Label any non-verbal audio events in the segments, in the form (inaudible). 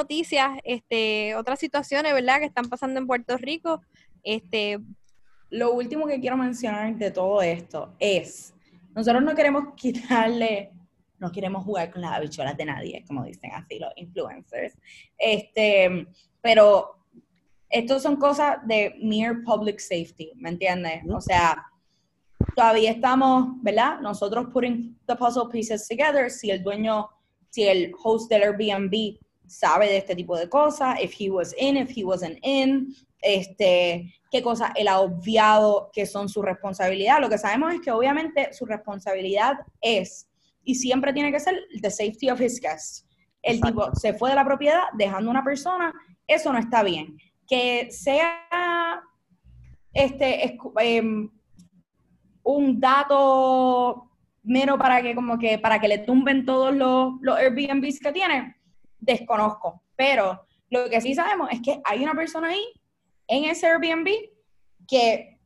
noticias, este, otras situaciones, ¿verdad?, que están pasando en Puerto Rico. Este, lo último que quiero mencionar de todo esto es, nosotros no queremos (laughs) quitarle, no queremos jugar con las habichuelas de nadie, como dicen así los influencers, este, pero estos son cosas de mere public safety, ¿me entiendes? O sea, todavía estamos, ¿verdad? Nosotros putting the puzzle pieces together, si el dueño, si el host del Airbnb sabe de este tipo de cosas, if he was in, if he wasn't in, este, qué cosas él ha obviado que son su responsabilidad. Lo que sabemos es que obviamente su responsabilidad es, y siempre tiene que ser, the safety of his guests. El tipo se fue de la propiedad dejando una persona, eso no está bien. Que sea este, em, un dato mero para que como que para que le tumben todos los, los Airbnbs que tiene, desconozco. Pero lo que sí sabemos es que hay una persona ahí en ese Airbnb que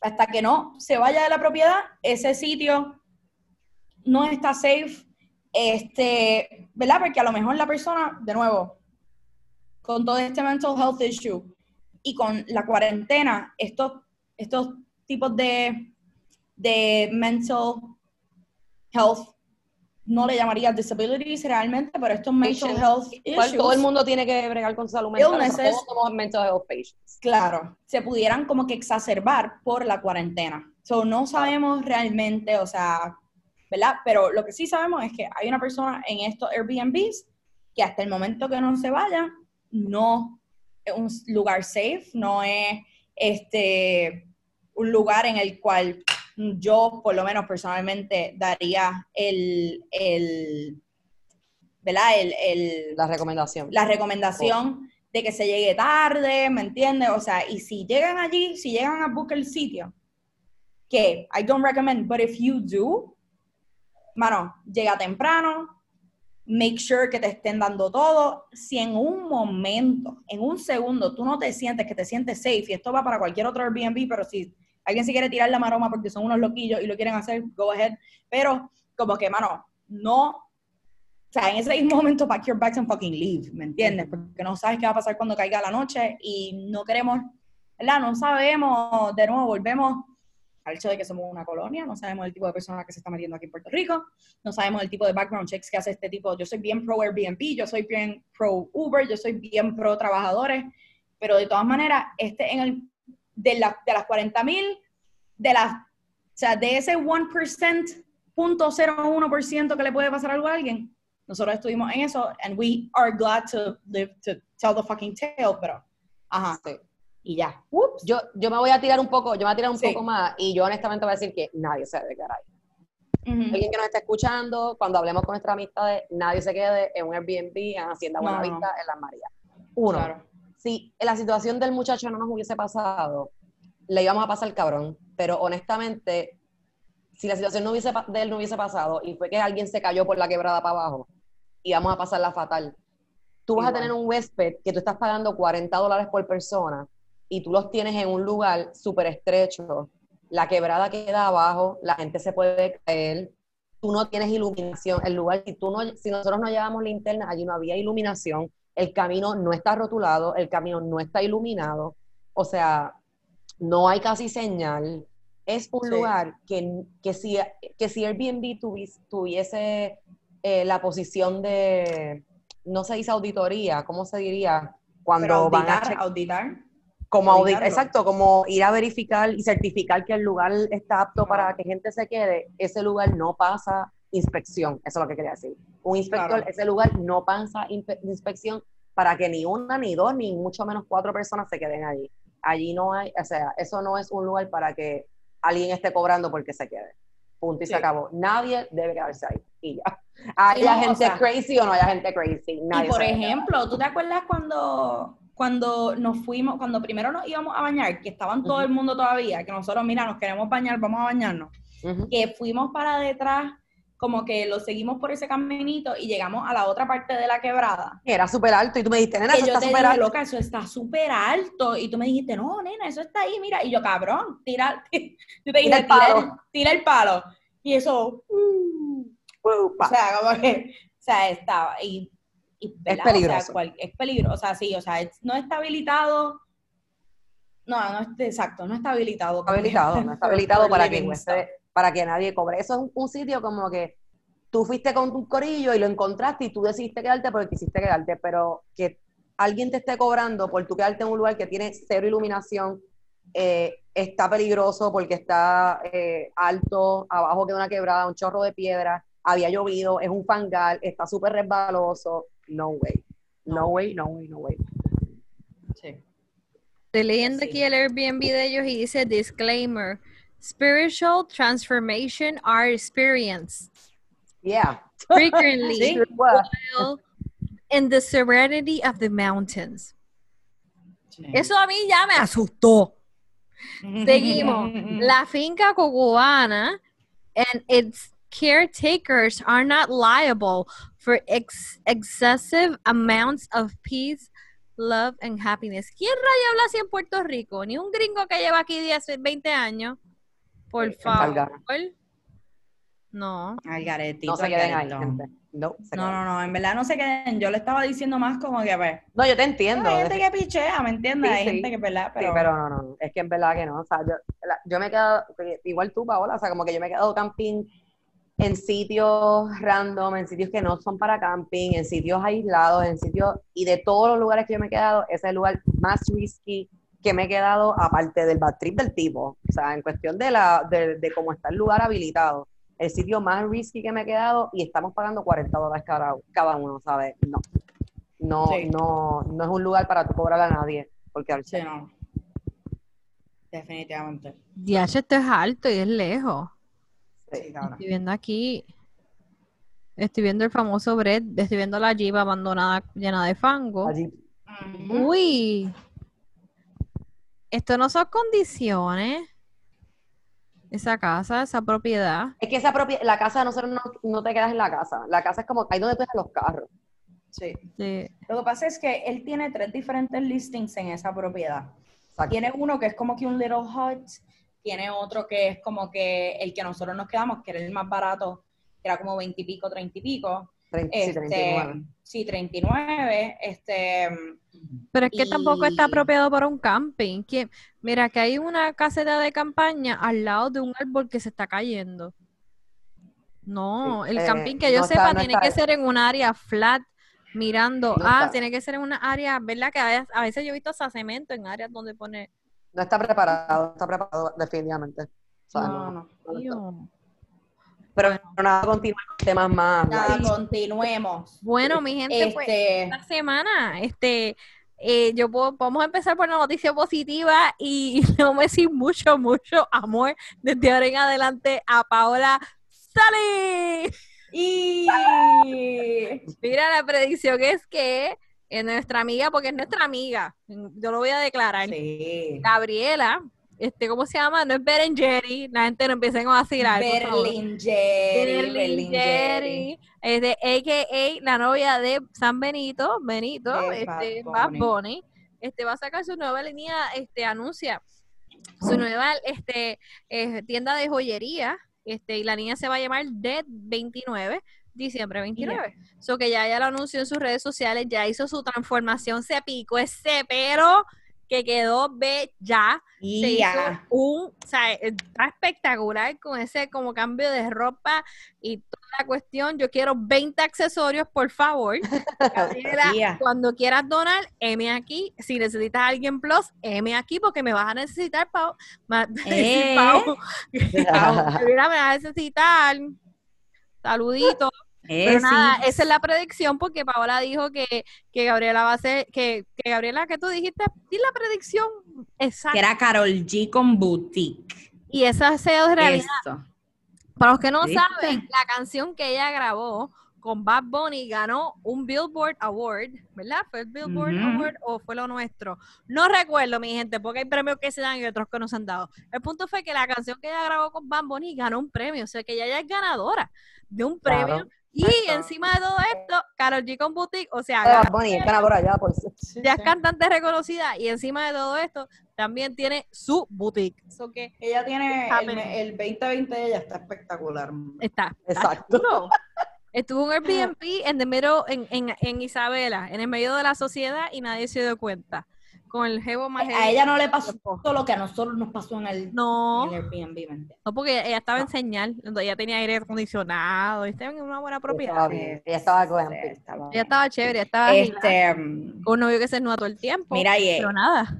hasta que no se vaya de la propiedad, ese sitio no está safe, este, ¿verdad? Porque a lo mejor la persona, de nuevo, con todo este mental health issue y con la cuarentena, estos, estos tipos de, de mental health no le llamaría disabilities realmente, pero estos mental health issues. Todo el mundo tiene que bregar con salud mental. Todos somos mental health patients. Claro, se pudieran como que exacerbar por la cuarentena. So, no sabemos realmente, o sea, ¿verdad? Pero lo que sí sabemos es que hay una persona en estos Airbnbs que hasta el momento que no se vaya, no es un lugar safe, no es este un lugar en el cual yo por lo menos personalmente daría el, el ¿verdad? El, la recomendación. La recomendación de que se llegue tarde, ¿me entiendes? O sea, y si llegan allí, si llegan a buscar el sitio, que I don't recommend, but if you do, mano, llega temprano, make sure que te estén dando todo. Si en un momento, en un segundo, tú no te sientes que te sientes safe, y esto va para cualquier otro Airbnb, pero si alguien se quiere tirar la maroma porque son unos loquillos y lo quieren hacer, go ahead. Pero como que, mano, no, o sea, en ese mismo momento pack your bags and fucking leave, ¿me entiendes? Porque no sabes qué va a pasar cuando caiga la noche y no queremos, ¿verdad? No sabemos, de nuevo, volvemos al hecho de que somos una colonia, no sabemos el tipo de persona que se está metiendo aquí en Puerto Rico, no sabemos el tipo de background checks que hace este tipo. Yo soy bien pro Airbnb, yo soy bien pro Uber, yo soy bien pro trabajadores, pero de todas maneras, este en el de, la, de las 40 mil, de las, o sea, de ese 1%, 0.01% que le puede pasar algo a alguien, nosotros estuvimos en eso, and we are glad to live to tell the fucking tale, pero, ajá, y ya. Yo, yo me voy a tirar un poco, yo me voy a tirar un poco más, y yo honestamente voy a decir que nadie se debe quedar ahí. Alguien que nos está escuchando, cuando hablemos con nuestra amistad, nadie se quede en un Airbnb, en Hacienda Buenavista, en Las Marías. Uno, si la situación del muchacho no nos hubiese pasado, le íbamos a pasar el cabrón. Pero honestamente, si la situación no hubiese, de él no hubiese pasado y fue que alguien se cayó por la quebrada para abajo, íbamos a pasarla fatal. Tú vas a tener un huésped que tú estás pagando 40 dólares por persona y tú los tienes en un lugar súper estrecho, la quebrada queda abajo, la gente se puede caer, tú no tienes iluminación, el lugar, si, tú no, si nosotros no llevamos linterna, allí no había iluminación, el camino no está rotulado, el camino no está iluminado, o sea, no hay casi señal. Es un lugar que, que, si, que si Airbnb tuviese, eh, la posición de, no se dice auditoría, ¿cómo se diría? Cuando auditar, van a auditar. Como auditar, exacto, como ir a verificar y certificar que el lugar está apto para que gente se quede, ese lugar no pasa inspección, eso es lo que quería decir. Un inspector, ese lugar no pasa inspección para que ni una, ni dos, ni mucho menos cuatro personas se queden allí. Allí no hay, o sea, eso no es un lugar para que alguien esté cobrando porque se quede. Punto y se acabó. Nadie debe quedarse ahí. Y ya. (laughs) Haya gente crazy o no haya gente crazy. Nadie y por ejemplo, ¿tú te acuerdas cuando cuando nos fuimos, cuando primero nos íbamos a bañar, que estaban todo el mundo todavía, que nosotros, mira, nos queremos bañar, vamos a bañarnos, que fuimos para detrás, como que lo seguimos por ese caminito y llegamos a la otra parte de la quebrada. Era súper alto y tú me dijiste, nena, eso está súper alto. loca, eso está súper alto. Y tú me dijiste, no, nena, eso está ahí, mira. Y yo, cabrón, tira, (laughs) tú te dijiste, tira el palo. Y eso, uh, o sea, como que, o sea, estaba. Y es peligroso. es peligroso, o sea, sí, o sea, no está habilitado. No, no exacto, no está habilitado. habilitado, no está habilitado (laughs) para que, para que nadie cobre. Eso es un, sitio como que tú fuiste con tu corillo y lo encontraste y tú decidiste quedarte porque quisiste quedarte, pero que alguien te esté cobrando por tú quedarte en un lugar que tiene cero iluminación, eh, está peligroso porque está eh, alto, abajo queda una quebrada, un chorro de piedra, había llovido, es un fangal, está súper resbaloso. No way. No way, no way, no way. Sí. Estoy leyendo aquí el Airbnb de ellos y dice disclaimer. Spiritual transformation are experienced. Yeah. Frequently (laughs) while in the serenity of the mountains. Eso a mí ya me asustó. (laughs) Seguimos. La finca cubana and its caretakers are not liable for ex excessive amounts of peace, love, and happiness. ¿Quién raya habla así en Puerto Rico? Ni un gringo que lleva aquí 10, 20 años. Por favor. No. no se queden ahí, No, no, no, en verdad no se queden. Yo le estaba diciendo más como que, pues. No, yo te entiendo. Hay gente que pichea, ¿me entiendes? hay gente que, ¿verdad? Pero... Sí, pero no, no, es que en verdad que no. O sea, yo, yo me he quedado, igual tú, Paola, o sea, como que yo me he quedado camping en sitios random, en sitios que no son para camping, en sitios aislados, en sitios, y de todos los lugares que yo me he quedado, ese es el lugar más risky que me he quedado, aparte del bad trip del tipo. O sea, en cuestión de, la, de, de cómo está el lugar habilitado el sitio más risky que me he quedado y estamos pagando 40 dólares cada, cada uno, ¿sabes? No. No, no, no es un lugar para tú cobrar a nadie. Porque al sí, no. Definitivamente. Ya, esto es alto y es lejos. Sí, Estoy viendo aquí. Estoy viendo el famoso Brett, estoy viendo la Jeep abandonada llena de fango. Uy. Esto no son condiciones esa casa, esa propiedad. Es que esa propiedad, la casa de nosotros no, te quedas en la casa. La casa es como ahí donde tú los carros. Sí. Lo que pasa es que él tiene tres diferentes listings en esa propiedad. Tiene uno que es como que un little hut, tiene otro que es como que el que nosotros nos quedamos, que era el más barato, que era como 20 y pico, 30 y pico. Sí, 39. Este, sí, 39. Este, pero es que tampoco está apropiado para un camping. Que, mira, que hay una caseta de campaña al lado de un árbol que se está cayendo. No, el eh, camping que yo sepa tiene que ser en un área flat, mirando. ah, tiene que ser en una área, ¿verdad? Que a veces yo he visto hasta cemento en áreas donde pone. No está preparado, no está preparado definitivamente. no, no. Pero nada, continuemos temas más. Nada, continuemos. Bueno, mi gente, pues, este... esta semana, este, eh, yo puedo, vamos a empezar por una noticia positiva y (laughs) no me decir mucho, mucho amor desde ahora en adelante a Paola Sally. Y mira, la predicción es que es nuestra amiga, porque es nuestra amiga, yo lo voy a declarar. Gabriela este, ¿cómo se llama? No es Berengeri, la gente no empieza a vacilar. Berlingeri. Berlingeri. Es de AKA, la novia de San Benito, Benito, este, Bad Bunny. Este, va a sacar su nueva línea, este, anuncia su nueva este, eh, tienda de joyería, este, y la niña se va a llamar Dead 29, diciembre 29. eso que ya ya lo anunció en sus redes sociales, ya hizo su transformación, se picó ese pero que quedó bella. Se hizo un, o sea, está espectacular con ese como cambio de ropa y toda la cuestión. Yo quiero 20 accesorios, por favor. (laughs) cuando quieras donar, M aquí. Si necesitas a alguien plus, M aquí porque me vas a necesitar, Pau. (laughs) Eh. Pau. (laughs) me vas a necesitar. Saludito. Eh, Pero nada, esa es la predicción porque Paola dijo que, que Gabriela va a ser, que, que Gabriela, que tú dijiste, y la predicción exacta. Que era Carol G con Boutique. Y esa es realidad. Para los que no saben, la canción que ella grabó con Bad Bunny ganó un Billboard Award, ¿verdad? ¿Fue el Billboard Award o fue lo nuestro? No recuerdo, mi gente, porque hay premios que se dan y otros que no se han dado. El punto fue que la canción que ella grabó con Bad Bunny ganó un premio, o sea que ella ya es ganadora de un premio y encima de todo esto, Carol G con Boutique, o sea, ya, ya es cantante reconocida y encima de todo esto también tiene su boutique. que ella tiene el, 2020 ella está espectacular. Está. Exacto. Estuvo un (laughs) Airbnb en, the middle, en, en, en Isabela, en el medio de la sociedad y nadie se dio cuenta con el jevo más A ella no le pasó todo lo que a nosotros nos pasó en el, no, en el Airbnb. No, porque ella estaba en señal, donde ella tenía aire acondicionado, estaba en una buena propiedad. Ella estaba, con estaba, ella estaba chévere, estaba este, con un novio que se nuda todo el tiempo. Mira, y, pero nada.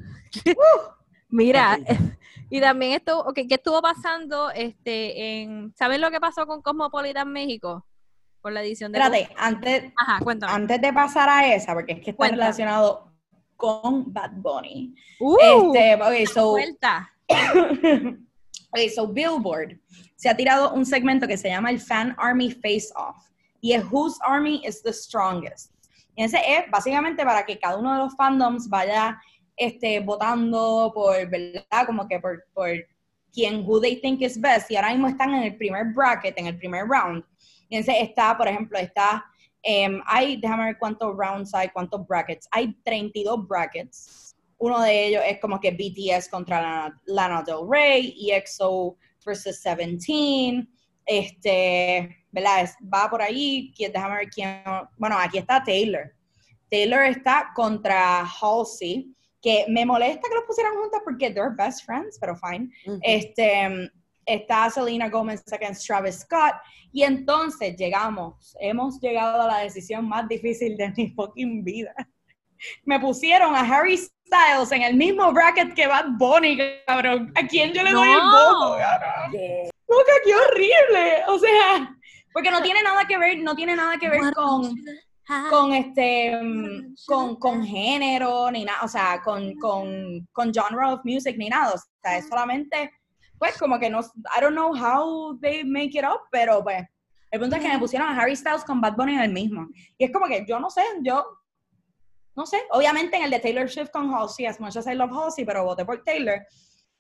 Uh, (laughs) mira, (laughs) y también esto, okay, ¿qué estuvo pasando este en ¿saben lo que pasó con Cosmopolitan México? Por la edición de Espérate, antes, Ajá, antes de pasar a esa, porque es que está relacionado con Bad Bunny. Uh, este, okay, so, (coughs) okay, so Billboard se ha tirado un segmento que se llama el Fan Army Face Off y es Whose Army is the Strongest. Y ese es básicamente para que cada uno de los fandoms vaya este, votando por, ¿verdad? Como que por, por quién, who they think is best. Y ahora mismo están en el primer bracket, en el primer round. Y entonces está, por ejemplo, está Em, hay, déjame ver cuántos rounds hay, cuántos brackets. Hay 32 brackets. Uno de ellos es como que BTS contra Lana, Del Rey, EXO versus 17. Este, ¿verdad? va por ahí. Déjame ver quién. Bueno, aquí está Taylor. Taylor está contra Halsey, que me molesta que los pusieran juntas porque they're best friends, pero fine. Este, está Selena Gomez against Travis Scott, y entonces llegamos, hemos llegado a la decisión más difícil de mi fucking vida. Me pusieron a Harry Styles en el mismo bracket que Bad Bunny, cabrón. ¿A quién yo le doy el voto, cabrón? qué horrible. O sea, porque no tiene nada que ver, no tiene nada que ver con con este con, con, género ni nada, o sea, con, con, con genre of music ni nada, o sea, es solamente pues como que no, I don't know how they make it up, pero pues, el punto es que me pusieron a Harry Styles con Bad Bunny en el mismo. Y es como que yo no sé, yo, no sé, obviamente en el de Taylor Swift con Halsey, as much as I love Halsey, pero voté por Taylor.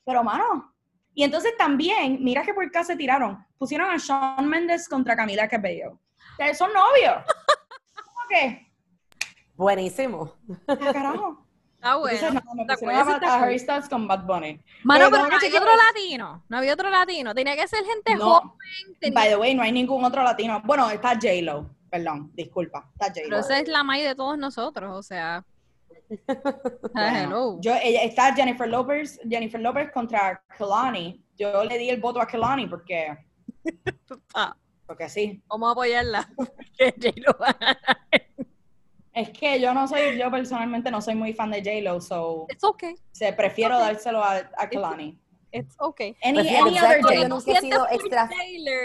Pero mano, y entonces también, mira que por qué se tiraron, pusieron a Shawn Mendes contra Camila Cabello. Que son novios. (laughs) ¿Cómo que? Buenísimo. ¿Qué carajo? Ah, bueno. a, Harry Styles con Bad Bunny. Mano, pero, no había otro latino. No había otro latino. Tenía que ser gente joven. By the way, no hay ningún otro latino. Bueno, está J-Lo. Perdón, disculpa. Está J-Lo. Pero esa es la maíz de todos nosotros, o sea. (laughs) Hello. Yo, ella, está Jennifer Lopez, Jennifer Lopez contra Kalani. Yo le di el voto a Kalani porque. (laughs) Ah. Porque sí. Vamos a apoyarla. (laughs) Porque J-Lo es que yo no soy, yo personalmente no soy muy fan de J-Lo, so. It's okay. Se prefiero dárselo a, a Kalani. It's okay. Any, any other yo nunca he sido extra,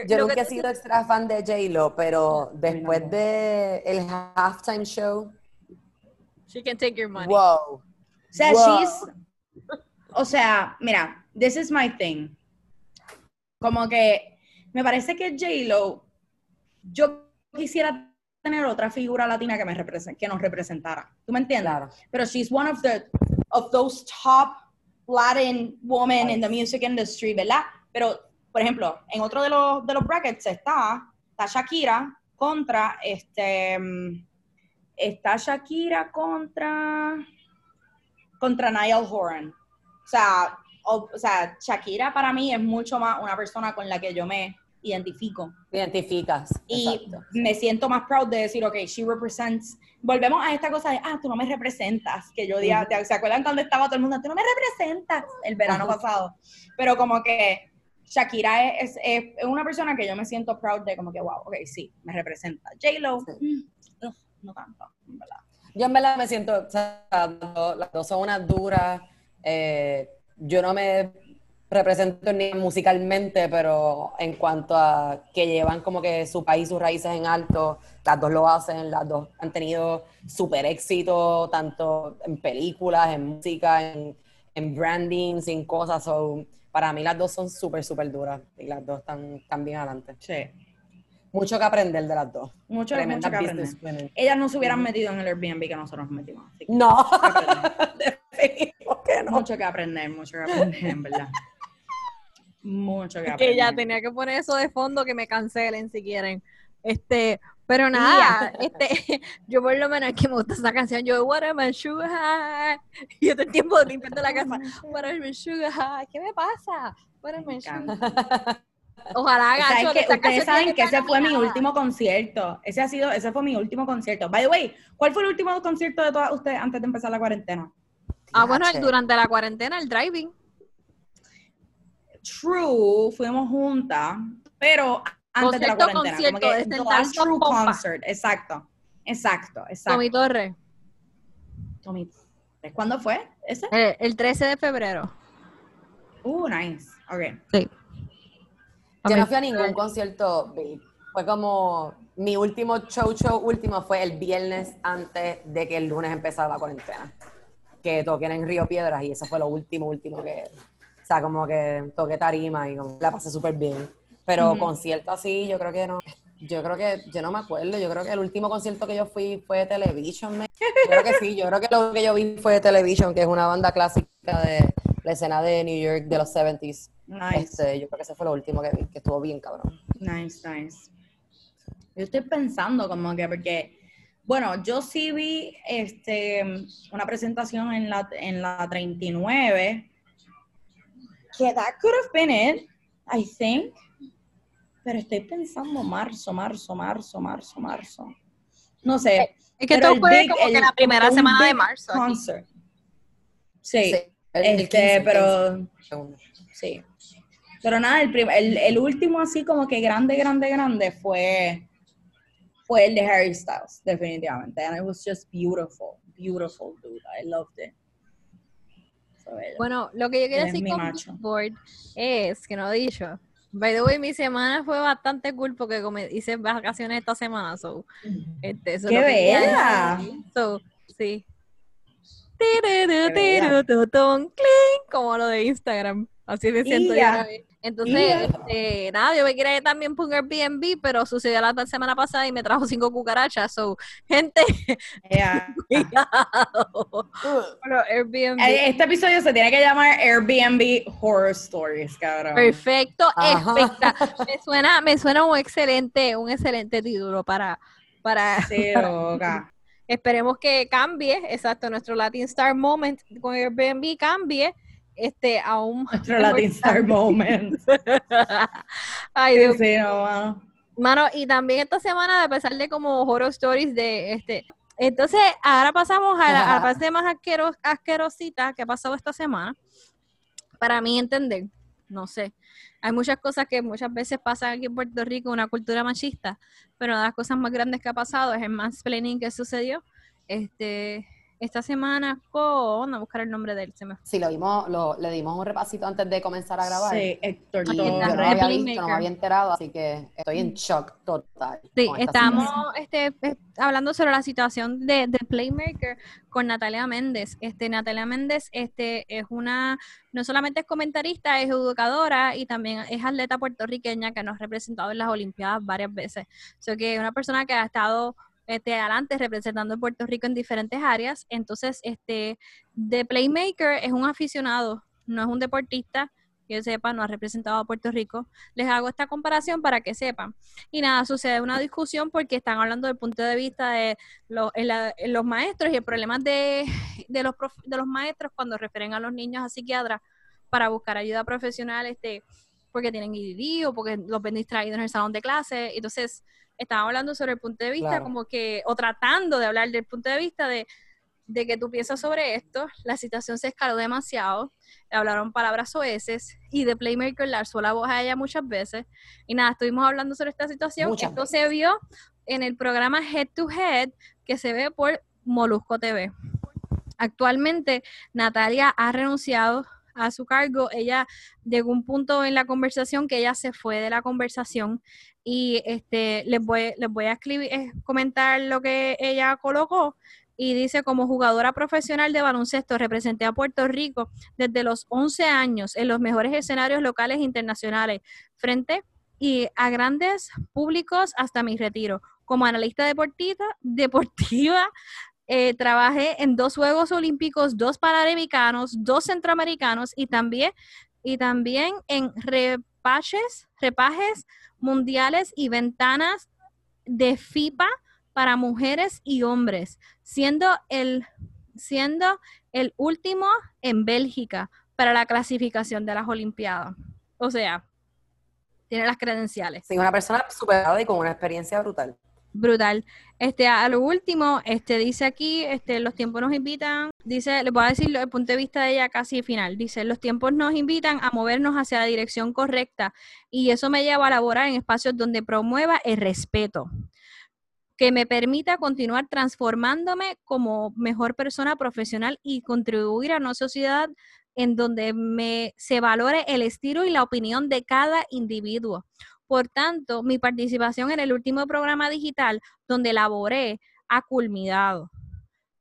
yo nunca he sido extra fan de J-Lo, pero después de el halftime show. She can take your money. Wow. O sea, she's. O sea, mira, this is my thing. Como que me parece que J-Lo, yo quisiera tener otra figura latina que, me que nos representara. ¿Tú me entiendes? Pero she's one of the of those top Latin women in the music industry, ¿verdad? Pero, por ejemplo, en otro de los, de los brackets está, está Shakira contra este está Shakira contra contra Niall Horan. O sea, o sea, Shakira para mí es mucho más una persona con la que yo me identifico. Identificas. Y me siento más proud de decir, ok, she represents. Volvemos a esta cosa de, ah, tú no me representas. Que yo diga, ¿se acuerdan cuando estaba todo el mundo? Tú no me representas el verano pasado. Pero como que Shakira es, es, una persona que yo me siento proud de, como que, wow, ok, sí, me representa. J-Lo, mm, no tanto, en verdad. Yo en verdad me siento, o sea, las dos son unas duras. Eh, yo no me represento ni musicalmente, pero en cuanto a que llevan como que su país, sus raíces en alto, las dos lo hacen, las dos han tenido súper éxito, tanto en películas, en música, en, en branding, sin cosas. So, para mí las dos son súper, súper duras y las dos están, bien adelante. Sí. Mucho que aprender de las dos. Mucho, que aprender. Ellas no se hubieran metido en el Airbnb que nosotros nos metimos. no. (laughs) no. Mucho que aprender, mucho que aprender, en verdad. Mucho que (laughs) Que ya tenía que poner eso de fondo que me cancelen si quieren. Este, pero nada, este, (laughs) yo por lo menos que me gusta esa canción, yo What am I sugar Y (laughs) yo todo el tiempo limpiando la casa, What am I sugar ¿Qué me pasa? What am I sugar Ojalá haga que Ustedes saben que ese fue mi último concierto. Ese ha sido, ese fue mi último concierto. By the way, ¿cuál fue el último concierto de todas ustedes antes de empezar la cuarentena? Ah, bueno, durante la cuarentena, el driving. True, fuimos juntas, pero antes de la cuarentena. Concierto, como que, true concert, exacto. Exacto, exacto. Tommy Torres. Tommy Torres. ¿Cuándo fue ese? Eh, el, 13 de febrero. Uh, nice. Ok. Sí. Yo no fui a ningún concierto, Fue como mi último show show último fue el viernes antes de que el lunes empezara la cuarentena. Que toqué en Río Piedras y eso fue lo último, último que... Sea, como que toqué tarima y la pasé súper bien. Pero concierto así, yo creo que no. Yo creo que, yo no me acuerdo, yo creo que el último concierto que yo fui fue de Television. Yo creo que sí, yo creo que lo que yo vi fue de Television, que es una banda clásica de la escena de New York de los 70s. Nice. Este, yo creo que ese fue lo último que vi, que estuvo bien cabrón. Nice, nice. Yo estoy pensando como que, porque, bueno, yo sí vi este, una presentación en la, en la 39, que that could have been it, I think. Pero estoy pensando marzo, marzo, marzo, marzo, marzo. No sé. Es que todo fue como que la primera semana de marzo. Concert. Sí, este, pero sí. Pero nada, el, el, el, último así como que grande, grande, grande fue fue el de Harry Styles, definitivamente. And it was just beautiful, beautiful, dude. I loved it. Bueno, lo que yo quería decir con Board es que no he dicho By the way, mi semana fue bastante cool porque como hice vacaciones esta semana, so, este, eso ¡Qué bella! So, sí. Como lo de Instagram. Así me siento ya. Entonces, este, nada, yo me quería ir también por un Airbnb, pero sucedió la semana pasada y me trajo cinco cucarachas. So, gente, (laughs) (laughs) cuidado. Airbnb. Eh, este episodio se tiene que llamar Airbnb Horror Stories, cabrón. Perfecto, me suena, me suena un excelente, un excelente título para, para. (laughs) Esperemos que cambie, exacto, nuestro Latin Star Moment con Airbnb cambie este, aún Nuestro Latin Star Moment. (laughs) Ay, Dios mío. Mano, y también esta semana, a pesar de como horror stories de este. Entonces, ahora pasamos a la, parte más asquerosita que ha pasado esta semana. Para mí entender, no sé. Hay muchas cosas que muchas veces pasan aquí en Puerto Rico, una cultura machista, pero una de las cosas más grandes que ha pasado es el mansplaining que sucedió. Este, esta semana con, a buscar el nombre de él, se me Sí, lo vimos, lo, le dimos un repasito antes de comenzar a grabar. Sí, Héctor. Y yo no había visto, no me había enterado, así que estoy en shock total. Sí, estamos este, hablando sobre la situación de, de, Playmaker con Natalia Méndez. Este, Natalia Méndez este, es una, no solamente es comentarista, es educadora y también es atleta puertorriqueña que nos ha representado en las Olimpiadas varias veces. O sea que es una persona que ha estado este, adelante representando a Puerto Rico en diferentes áreas. Entonces, este, The Playmaker es un aficionado, no es un deportista, que sepa, no ha representado a Puerto Rico. Les hago esta comparación para que sepan. Y nada, sucede una discusión porque están hablando del punto de vista de los, maestros y el problema de, de, los de los maestros cuando refieren a los niños a psiquiatras para buscar ayuda profesional, este, porque tienen IDD o porque los ven distraídos en el salón de clase. Entonces, estaba hablando sobre el punto de vista como que, o tratando de hablar del punto de vista de, de que tú piensas sobre esto, la situación se escaló demasiado, le hablaron palabras oeces y de Playmaker le alzó la voz a ella muchas veces. Y nada, estuvimos hablando sobre esta situación. esto se vio en el programa Head to Head que se ve por Molusco TV. Actualmente, Natalia ha renunciado a su cargo, ella llegó un punto en la conversación que ella se fue de la conversación y este les voy, les voy a escribir, eh, comentar lo que ella colocó y dice, como jugadora profesional de baloncesto, representé a Puerto Rico desde los 11 años en los mejores escenarios locales e internacionales, frente y a grandes públicos hasta mi retiro. Como analista deportiva, (laughs) deportiva eh, trabajé en dos Juegos Olímpicos, dos Panamericanos, dos Centroamericanos y también, y también en repaches, repajes mundiales y ventanas de FIPA para mujeres y hombres, siendo el, siendo el último en Bélgica para la clasificación de las Olimpiadas. O sea, tiene las credenciales. Sí, una persona superada y con una experiencia brutal. Brutal. Este, a lo último, este, dice aquí, este, los tiempos nos invitan, dice, les voy a decir el punto de vista de ella casi final, dice, los tiempos nos invitan a movernos hacia la dirección correcta y eso me lleva a laborar en espacios donde promueva el respeto, que me permita continuar transformándome como mejor persona profesional y contribuir a una sociedad en donde me, se valore el estilo y la opinión de cada individuo. Por tanto, mi participación en el último programa digital donde laboré ha culminado.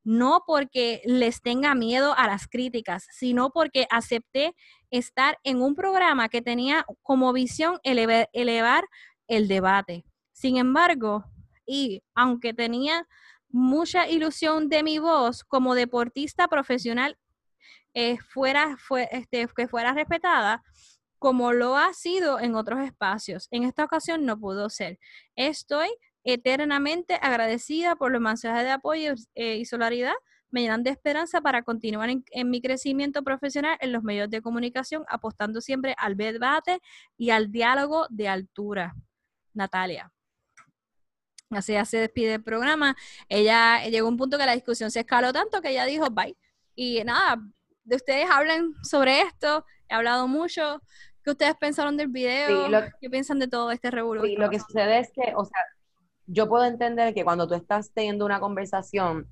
No porque les tenga miedo a las críticas, sino porque acepté estar en un programa que tenía como visión elevar el debate. Sin embargo, y aunque tenía mucha ilusión de mi voz como deportista profesional eh, fuera, fue, este, que fuera respetada, como lo ha sido en otros espacios. En esta ocasión no pudo ser. Estoy eternamente agradecida por los mensajes de apoyo eh, y solidaridad. Me llenan de esperanza para continuar en, en, mi crecimiento profesional en los medios de comunicación, apostando siempre al debate y al diálogo de altura. Natalia. Así ya se despide el programa. Ella llegó a un punto que la discusión se escaló tanto que ella dijo bye. Y nada, de ustedes hablen sobre esto. He hablado mucho. ¿Qué ustedes pensaron del video? ¿Qué piensan de todo este revolución? Sí, lo que sucede es que, o sea, yo puedo entender que cuando tú estás teniendo una conversación,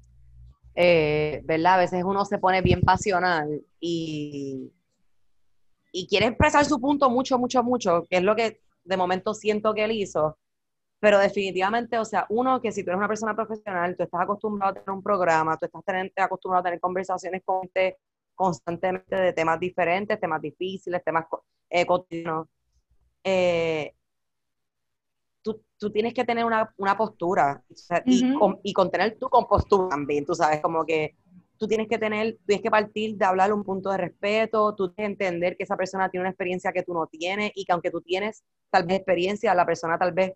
eh, ¿verdad? A veces uno se pone bien pasional y, y quiere expresar su punto mucho, mucho, mucho, que es lo que de momento siento que él hizo pero definitivamente, o sea, uno, que si tú eres una persona profesional, tú estás acostumbrado a tener un programa, tú estás acostumbrado a tener conversaciones con gente constantemente de temas diferentes, temas difíciles, temas eh, cotidianos. Eh, tú, tú, tienes que tener una, una postura y, con, y contener tu compostura también, tú sabes, como que tú tienes que tener, tienes que partir de hablar un punto de respeto, tú tienes que entender que esa persona tiene una experiencia que tú no tienes y que aunque tú tienes tal vez experiencia, la persona tal vez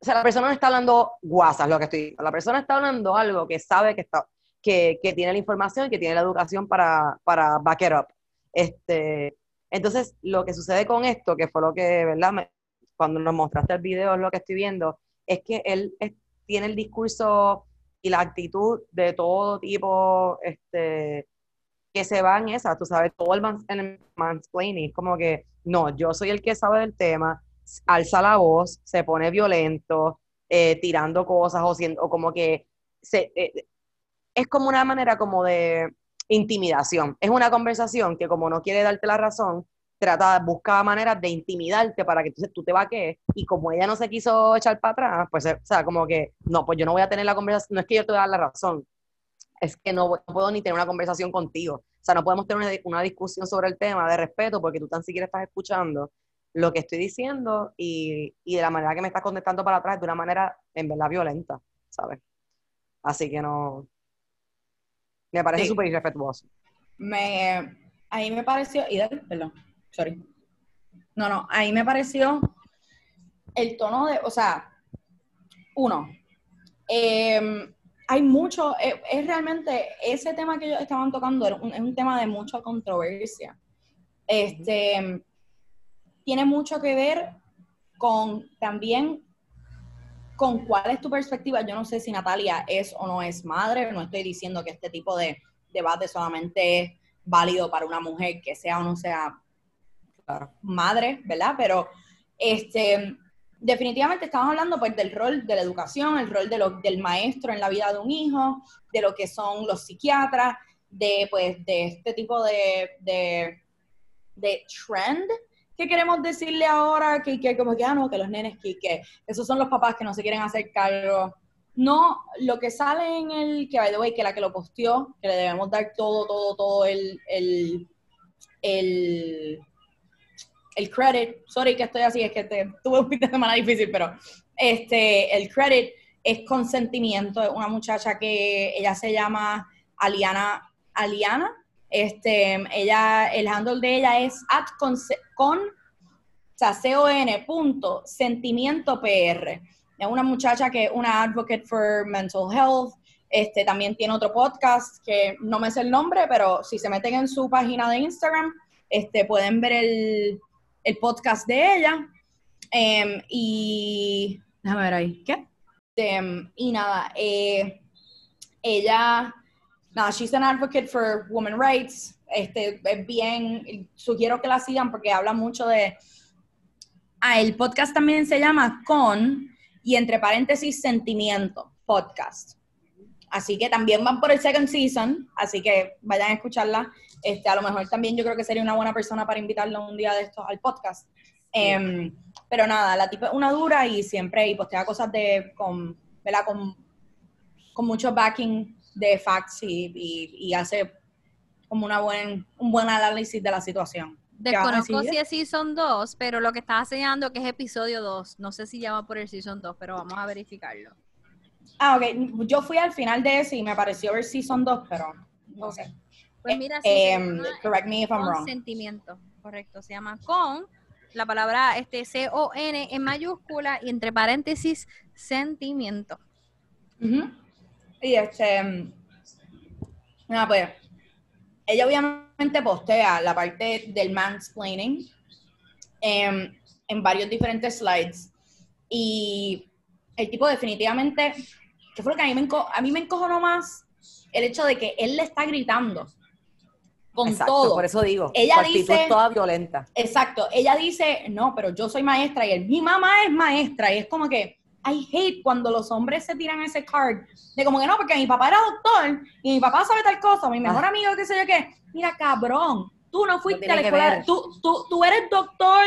o sea, la persona no está hablando guasas, lo que estoy La persona está hablando algo que sabe que, está, que, que tiene la información y que tiene la educación para, para back it up. Este, entonces, lo que sucede con esto, que fue lo que, ¿verdad? cuando nos mostraste el video, es lo que estoy viendo, es que él tiene el discurso y la actitud de todo tipo, este, que se va en esa, tú sabes, todo el, el mansplaining, como que, no, yo soy el que sabe del tema, alza la voz, se pone violento, eh, tirando cosas o, siendo, como que se, eh, es como una manera como de intimidación. Es una conversación que como no quiere darte la razón, trata, busca maneras de intimidarte para que entonces tú te vaques y como ella no se quiso echar para atrás, pues, o sea, como que, no, pues yo no voy a tener la conversación, no es que yo te voy a dar la razón, es que no, puedo ni tener una conversación contigo. O sea, no podemos tener una, una, discusión sobre el tema de respeto porque tú tan siquiera estás escuchando lo que estoy diciendo y, de la manera que me estás contestando para atrás de una manera en verdad violenta, ¿sabes? Así que no. Me parece súper irrespetuoso. Me, ahí me pareció. perdón, sorry. No, no, ahí me pareció el tono de. O sea, uno. Em, hay mucho. Eh, es, realmente. Ese tema que ellos estaban tocando es un, es un tema de mucha controversia. Este tiene mucho que ver con también con cuál es tu perspectiva. Yo no sé si Natalia es o no es madre, no estoy diciendo que este tipo de debate solamente es válido para una mujer que sea o no sea madre, ¿verdad? Pero este, definitivamente estamos hablando pues del rol de la educación, el rol de lo, del maestro en la vida de un hijo, de lo que son los psiquiatras, de pues de este tipo de, de, de trend ¿qué queremos decirle ahora? Que, que como que, ah, no, que los nenes, que, que esos son los papás que no se quieren hacer cargo. No, lo que sale en el, que by the way, que la que lo posteó, que le debemos dar todo, todo, todo el, el, el, el credit. Sorry que estoy así, es que te, tuve un fin semana difícil, pero este, el credit es consentimiento. Es una muchacha que ella se llama Aliana, Aliana, este, ella, el handle de ella es at con, con o sea, C-O-N punto sentimiento PR. Es una muchacha que es una advocate for mental health. Este, también tiene otro podcast que no me sé el nombre, pero si se meten en su página de Instagram, este, pueden ver el, el podcast de ella. Em, y, déjame ver ahí, ¿qué? Em, y nada, eh, ella, nada, she's an advocate for women rights, este, es bien, sugiero que la sigan porque habla mucho de, ah, el podcast también se llama Con, y entre paréntesis, Sentimiento, podcast. Así que también van por el second season, así que vayan a escucharla. Este, a lo mejor también yo creo que sería una buena persona para invitarla un día de estos al podcast. Em, pero nada, la tipa es una dura y siempre y postea cosas de con, ¿verdad? con, con mucho backing de facts y, y, hace como una buen, un buen análisis de la situación. Desconozco si es Season 2, pero lo que está enseñando que es episodio 2. No sé si va por el Season 2, pero vamos a verificarlo. Ah, ok. Yo fui al final de ese y me pareció ver Season 2, pero no sé. Pues mira, eh, correct me if I'm wrong. Sentimiento, correcto. Se llama con la palabra este C-O-N en mayúscula y entre paréntesis sentimiento. Y este, nada, pues, ella obviamente postea la parte del mansplaining en, en varios diferentes slides y el tipo definitivamente, que fue lo que a mí me, enco a mí me encojonó más, el hecho de que él le está gritando con todo. Por eso digo, ella dice, toda violenta. Exacto, ella dice, no, pero yo soy maestra y él, mi mamá es maestra y es como que, I hate cuando los hombres se tiran ese card de como que no, porque mi papá era doctor y mi papá sabe tal cosa, mi mejor ah. amigo, qué sé yo qué. Mira, cabrón, tú no fuiste a la escuela, tú, tú, tú eres doctor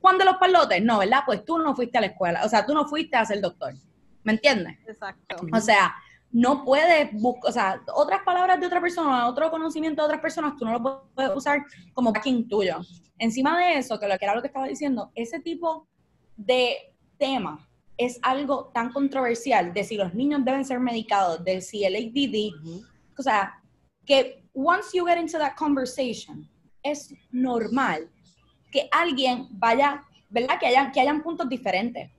Juan de los Palotes, no, ¿verdad? Pues tú no fuiste a la escuela, o sea, tú no fuiste a ser doctor, ¿me entiendes? Exacto. O sea, no puedes buscar, o sea, otras palabras de otra persona, otro conocimiento de otras personas, tú no lo puedes usar como backing tuyo. Encima de eso, que lo que era lo que estaba diciendo, ese tipo de tema es algo tan controversial de si los niños deben ser medicados, de si el ADD, o sea, que once you get into that conversation, es normal que alguien vaya, ¿verdad? Que hayan, que hayan puntos diferentes.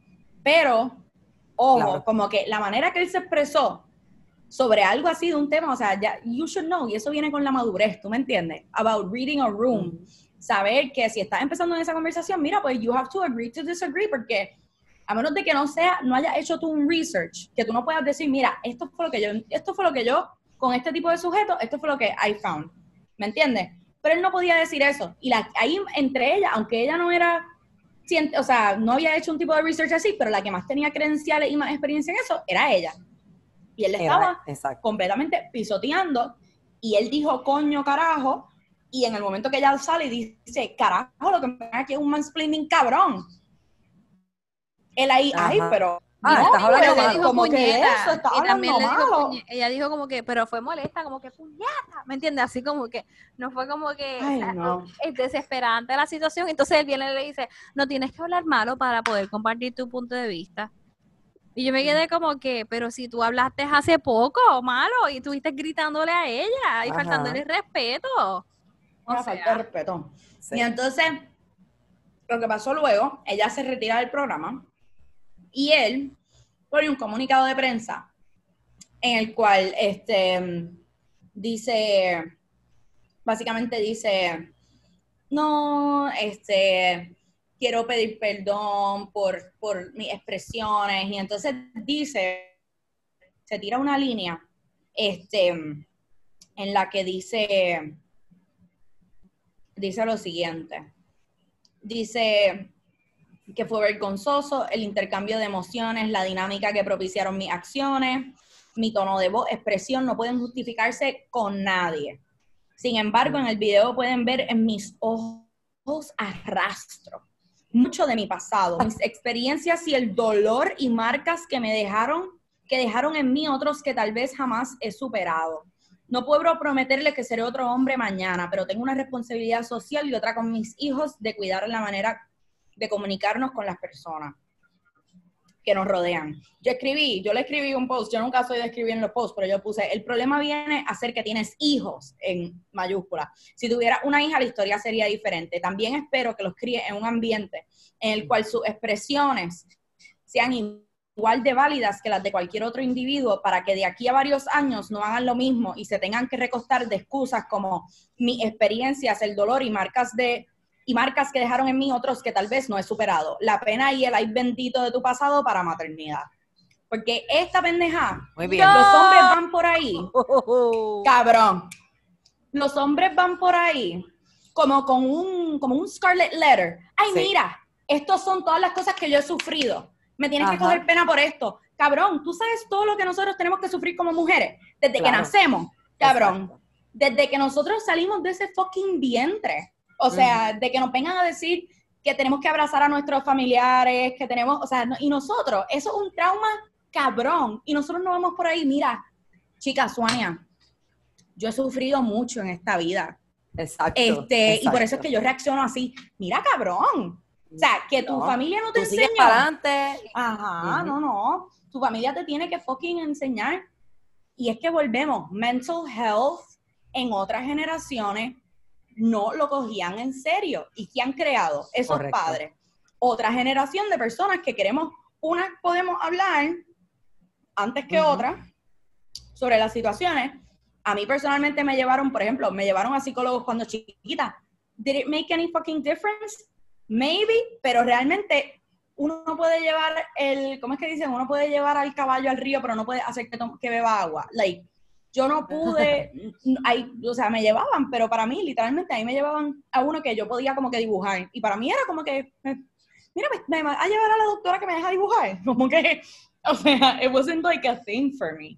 Pero, ojo, como que la manera que él se expresó sobre algo así de un tema, o sea, ya, you should know, y eso viene con la madurez, ¿tú me entiendes? About reading a room. Saber que si estás empezando en esa conversación, mira, pues you have to agree to disagree, porque a menos de que no sea, no haya hecho tú un research, que tú no puedas decir, mira, esto fue lo que yo, esto fue lo que yo, con este tipo de sujeto, esto fue lo que I found. ¿Me entiendes? Pero él no podía decir eso. Y la, ahí entre ella, aunque ella no era, o sea, no había hecho un tipo de research así, pero la que más tenía credenciales y más experiencia en eso era ella. Y él estaba completamente pisoteando y él dijo, coño, carajo, y en el momento que ella sale y dice, carajo, lo que me aquí es un mansplaining cabrón. Él ahí, ay, pero Ah, estás hablando como que eso, está y también le dijo, ella dijo como que, pero fue molesta, como que puñeta, ¿me entiendes? Así como que, no fue como que es desesperante la situación. Entonces él viene y le dice, no tienes que hablar malo para poder compartir tu punto de vista. Y yo me quedé como que, pero si tú hablaste hace poco, malo, y estuviste gritándole a ella y faltándole respeto. O falta de respeto. Y entonces, lo que pasó luego, ella se retira del programa y él pone un comunicado de prensa en el cual este, dice, básicamente dice, no, este, quiero pedir perdón por, por mis expresiones. Y entonces dice, se tira una línea este, en la que dice, dice lo siguiente. Dice que fue vergonzoso el intercambio de emociones, la dinámica que propiciaron mis acciones, mi tono de voz, expresión, no pueden justificarse con nadie. Sin embargo, en el video pueden ver en mis ojos arrastro mucho de mi pasado, mis experiencias y el dolor y marcas que me dejaron, que dejaron en mí otros que tal vez jamás he superado. No puedo prometerle que seré otro hombre mañana, pero tengo una responsabilidad social y otra con mis hijos de cuidar la manera de comunicarnos con las personas que nos rodean. Yo escribí, yo le escribí un post, yo nunca soy de escribir en los posts, pero yo puse, el problema viene a ser que tienes hijos en mayúscula. Si tuviera una hija, la historia sería diferente. También espero que los críe en un ambiente en el cual sus expresiones sean igual de válidas que las de cualquier otro individuo para que de aquí a varios años no hagan lo mismo y se tengan que recostar de excusas como mis experiencias, el dolor y marcas de y marcas que dejaron en mí otros que tal vez no he superado. La pena y el ay bendito de tu pasado para maternidad. Porque esta pendeja, los hombres van por ahí, (laughs) cabrón, los hombres van por ahí como con un, como un scarlet letter. Ay, mira, estos son todas las cosas que yo he sufrido. Me tienes que coger pena por esto. Cabrón, tú sabes todo lo que nosotros tenemos que sufrir como mujeres desde que nacemos. Cabrón, desde que nosotros salimos de ese fucking vientre. O sea, de que nos vengan a decir que tenemos que abrazar a nuestros familiares, que tenemos, o sea, y nosotros, eso es un trauma cabrón. Y nosotros no vamos por ahí, mira, chica, Suania, yo he sufrido mucho en esta vida. Exacto. Este, Y por eso es que yo reacciono así, mira, cabrón. O sea, que tu familia no te enseña. para adelante. Ajá, no, no. Tu familia te tiene que fucking enseñar. Y es que volvemos, mental health en otras generaciones no lo cogían en serio. ¿Y qué han creado esos padres? Otra generación de personas que queremos, una podemos hablar antes que otra sobre las situaciones. A mí personalmente me llevaron, por ejemplo, me llevaron a psicólogos cuando chiquita. Did it make any fucking difference? Maybe, pero realmente uno no puede llevar el, ¿cómo es que dicen? Uno puede llevar al caballo al río, pero no puede hacer que, que beba agua. Like, yo no pude, (laughs) ahí, o sea, me llevaban, pero para mí, literalmente, ahí me llevaban a uno que yo podía como que dibujar. Y para mí era como que, mira, me, va a llevar a la doctora que me deja dibujar. (laughs) Como que, o sea, it wasn't like a thing for me.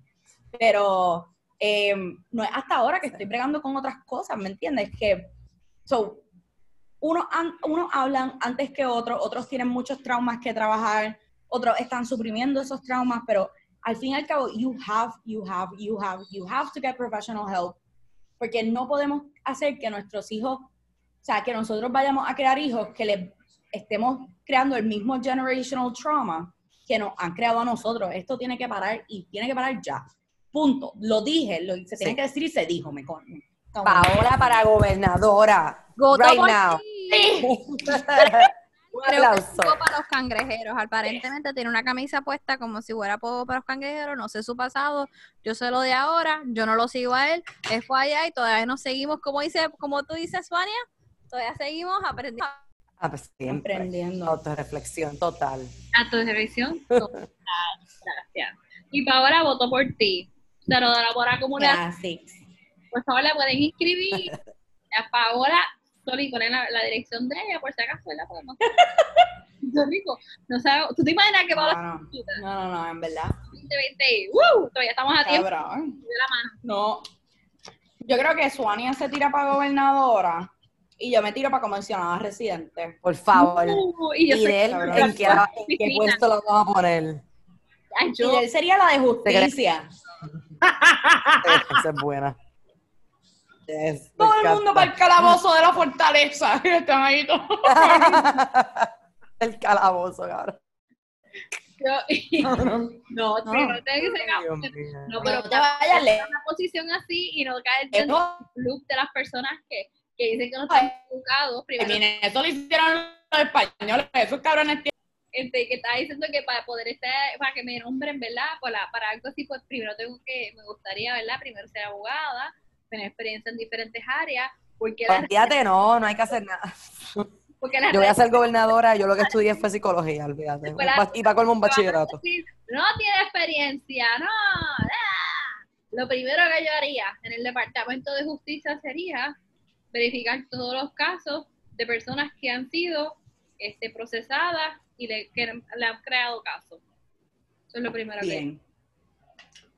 Pero em, no es hasta ahora que estoy bregando con otras cosas, ¿me entiendes? Que, so, unos uno hablan antes que otros, otros tienen muchos traumas que trabajar, otros están suprimiendo esos traumas, pero al fin y al cabo, you have, you have, you have, you have to get professional help, porque no podemos hacer que nuestros hijos, o sea, que nosotros vayamos a crear hijos que le estemos creando el mismo generational trauma que nos han creado a nosotros. Esto tiene que parar y tiene que parar ya. Punto. Lo dije, lo, se tiene que decir y se dijo, me Paola para gobernadora. right now. (laughs) (laughs) Un Creo que para los cangrejeros. Aparentemente tiene una camisa puesta como si fuera poco para los cangrejeros. No sé su pasado. Yo sé lo de ahora. Yo no lo sigo a él. Él fue allá y todavía nos seguimos, como dice, como tú dices, Suania. Todavía seguimos aprendiendo. Ah, pues aprendiendo. Autoreflexión total. Autoreflexión total. Gracias. Y Paola votó por ti. Se lo dará por la comunidad. Por favor, le pueden inscribir (laughs) a Paola Soli, ponen la, la, dirección de ella, por si acaso, la podemos. rico. No sabes, ¿tú te imaginas que va no, no, no, no, en verdad. 2020, ¡uh! Todavía estamos a tiempo. De la mano. No. Yo creo que Suania se tira para gobernadora y yo me tiro para comisionada residente. Por favor. Uh, y, yo y de él, ¿en qué, en qué puesto lo vamos a poner? Ay, yo... Y de él sería la de justicia. (laughs) Esa es buena. Todo el mundo para el calabozo de la fortaleza. (laughs) Están ahí todos. el calabozo, cabrón. (laughs) no, no, no, no, no, no, pero te vayas a una posición así y no caer en el club de las personas que, que dicen que no están educados. Primero, eso lo hicieron los españoles, esos cabrones este, que está diciendo que para poder estar, para que me nombren, ¿verdad? Para, para algo así, pues primero tengo que, me gustaría, ¿verdad? Primero ser abogada, tener experiencia en diferentes áreas. Porque olvídate, no, no hay que hacer nada. (laughs) yo voy a ser gobernadora, yo lo que (laughs) estudié fue psicología, olvídate. y para colmo un bachillerato. no tiene experiencia, no. Lo primero que yo haría en el Departamento de Justicia sería verificar todos los casos de personas que han sido este, procesadas y le, que le han creado casos. Eso es lo primero que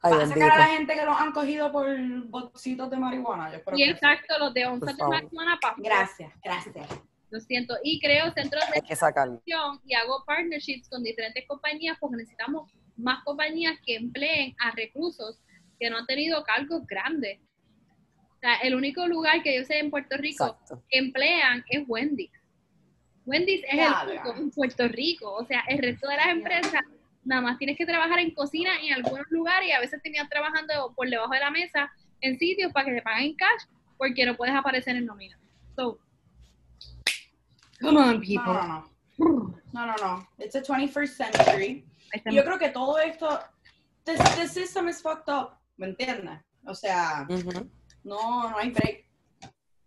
Ay, a sacar a la gente que los han cogido por bolsitos de marihuana. Yo y exacto, los de 11 de marihuana para Gracias, gracias. Lo siento. Y creo centros de que y hago partnerships con diferentes compañías porque necesitamos más compañías que empleen a reclusos que no han tenido cargos grandes. O sea, el único lugar que yo sé en Puerto Rico que emplean es Wendy's. Wendy's es el único en Puerto Rico. O sea, el resto de las empresas nada más tienes que trabajar en cocina en algunos lugares y a veces tenías trabajando por debajo de la mesa en sitios para que te paguen cash porque no puedes aparecer en nómina. So, come on, people. No, no, no. It's a 21st century. Yo creo que todo esto, the, the, system is fucked up, ¿me entiendes? O sea, no, no hay break.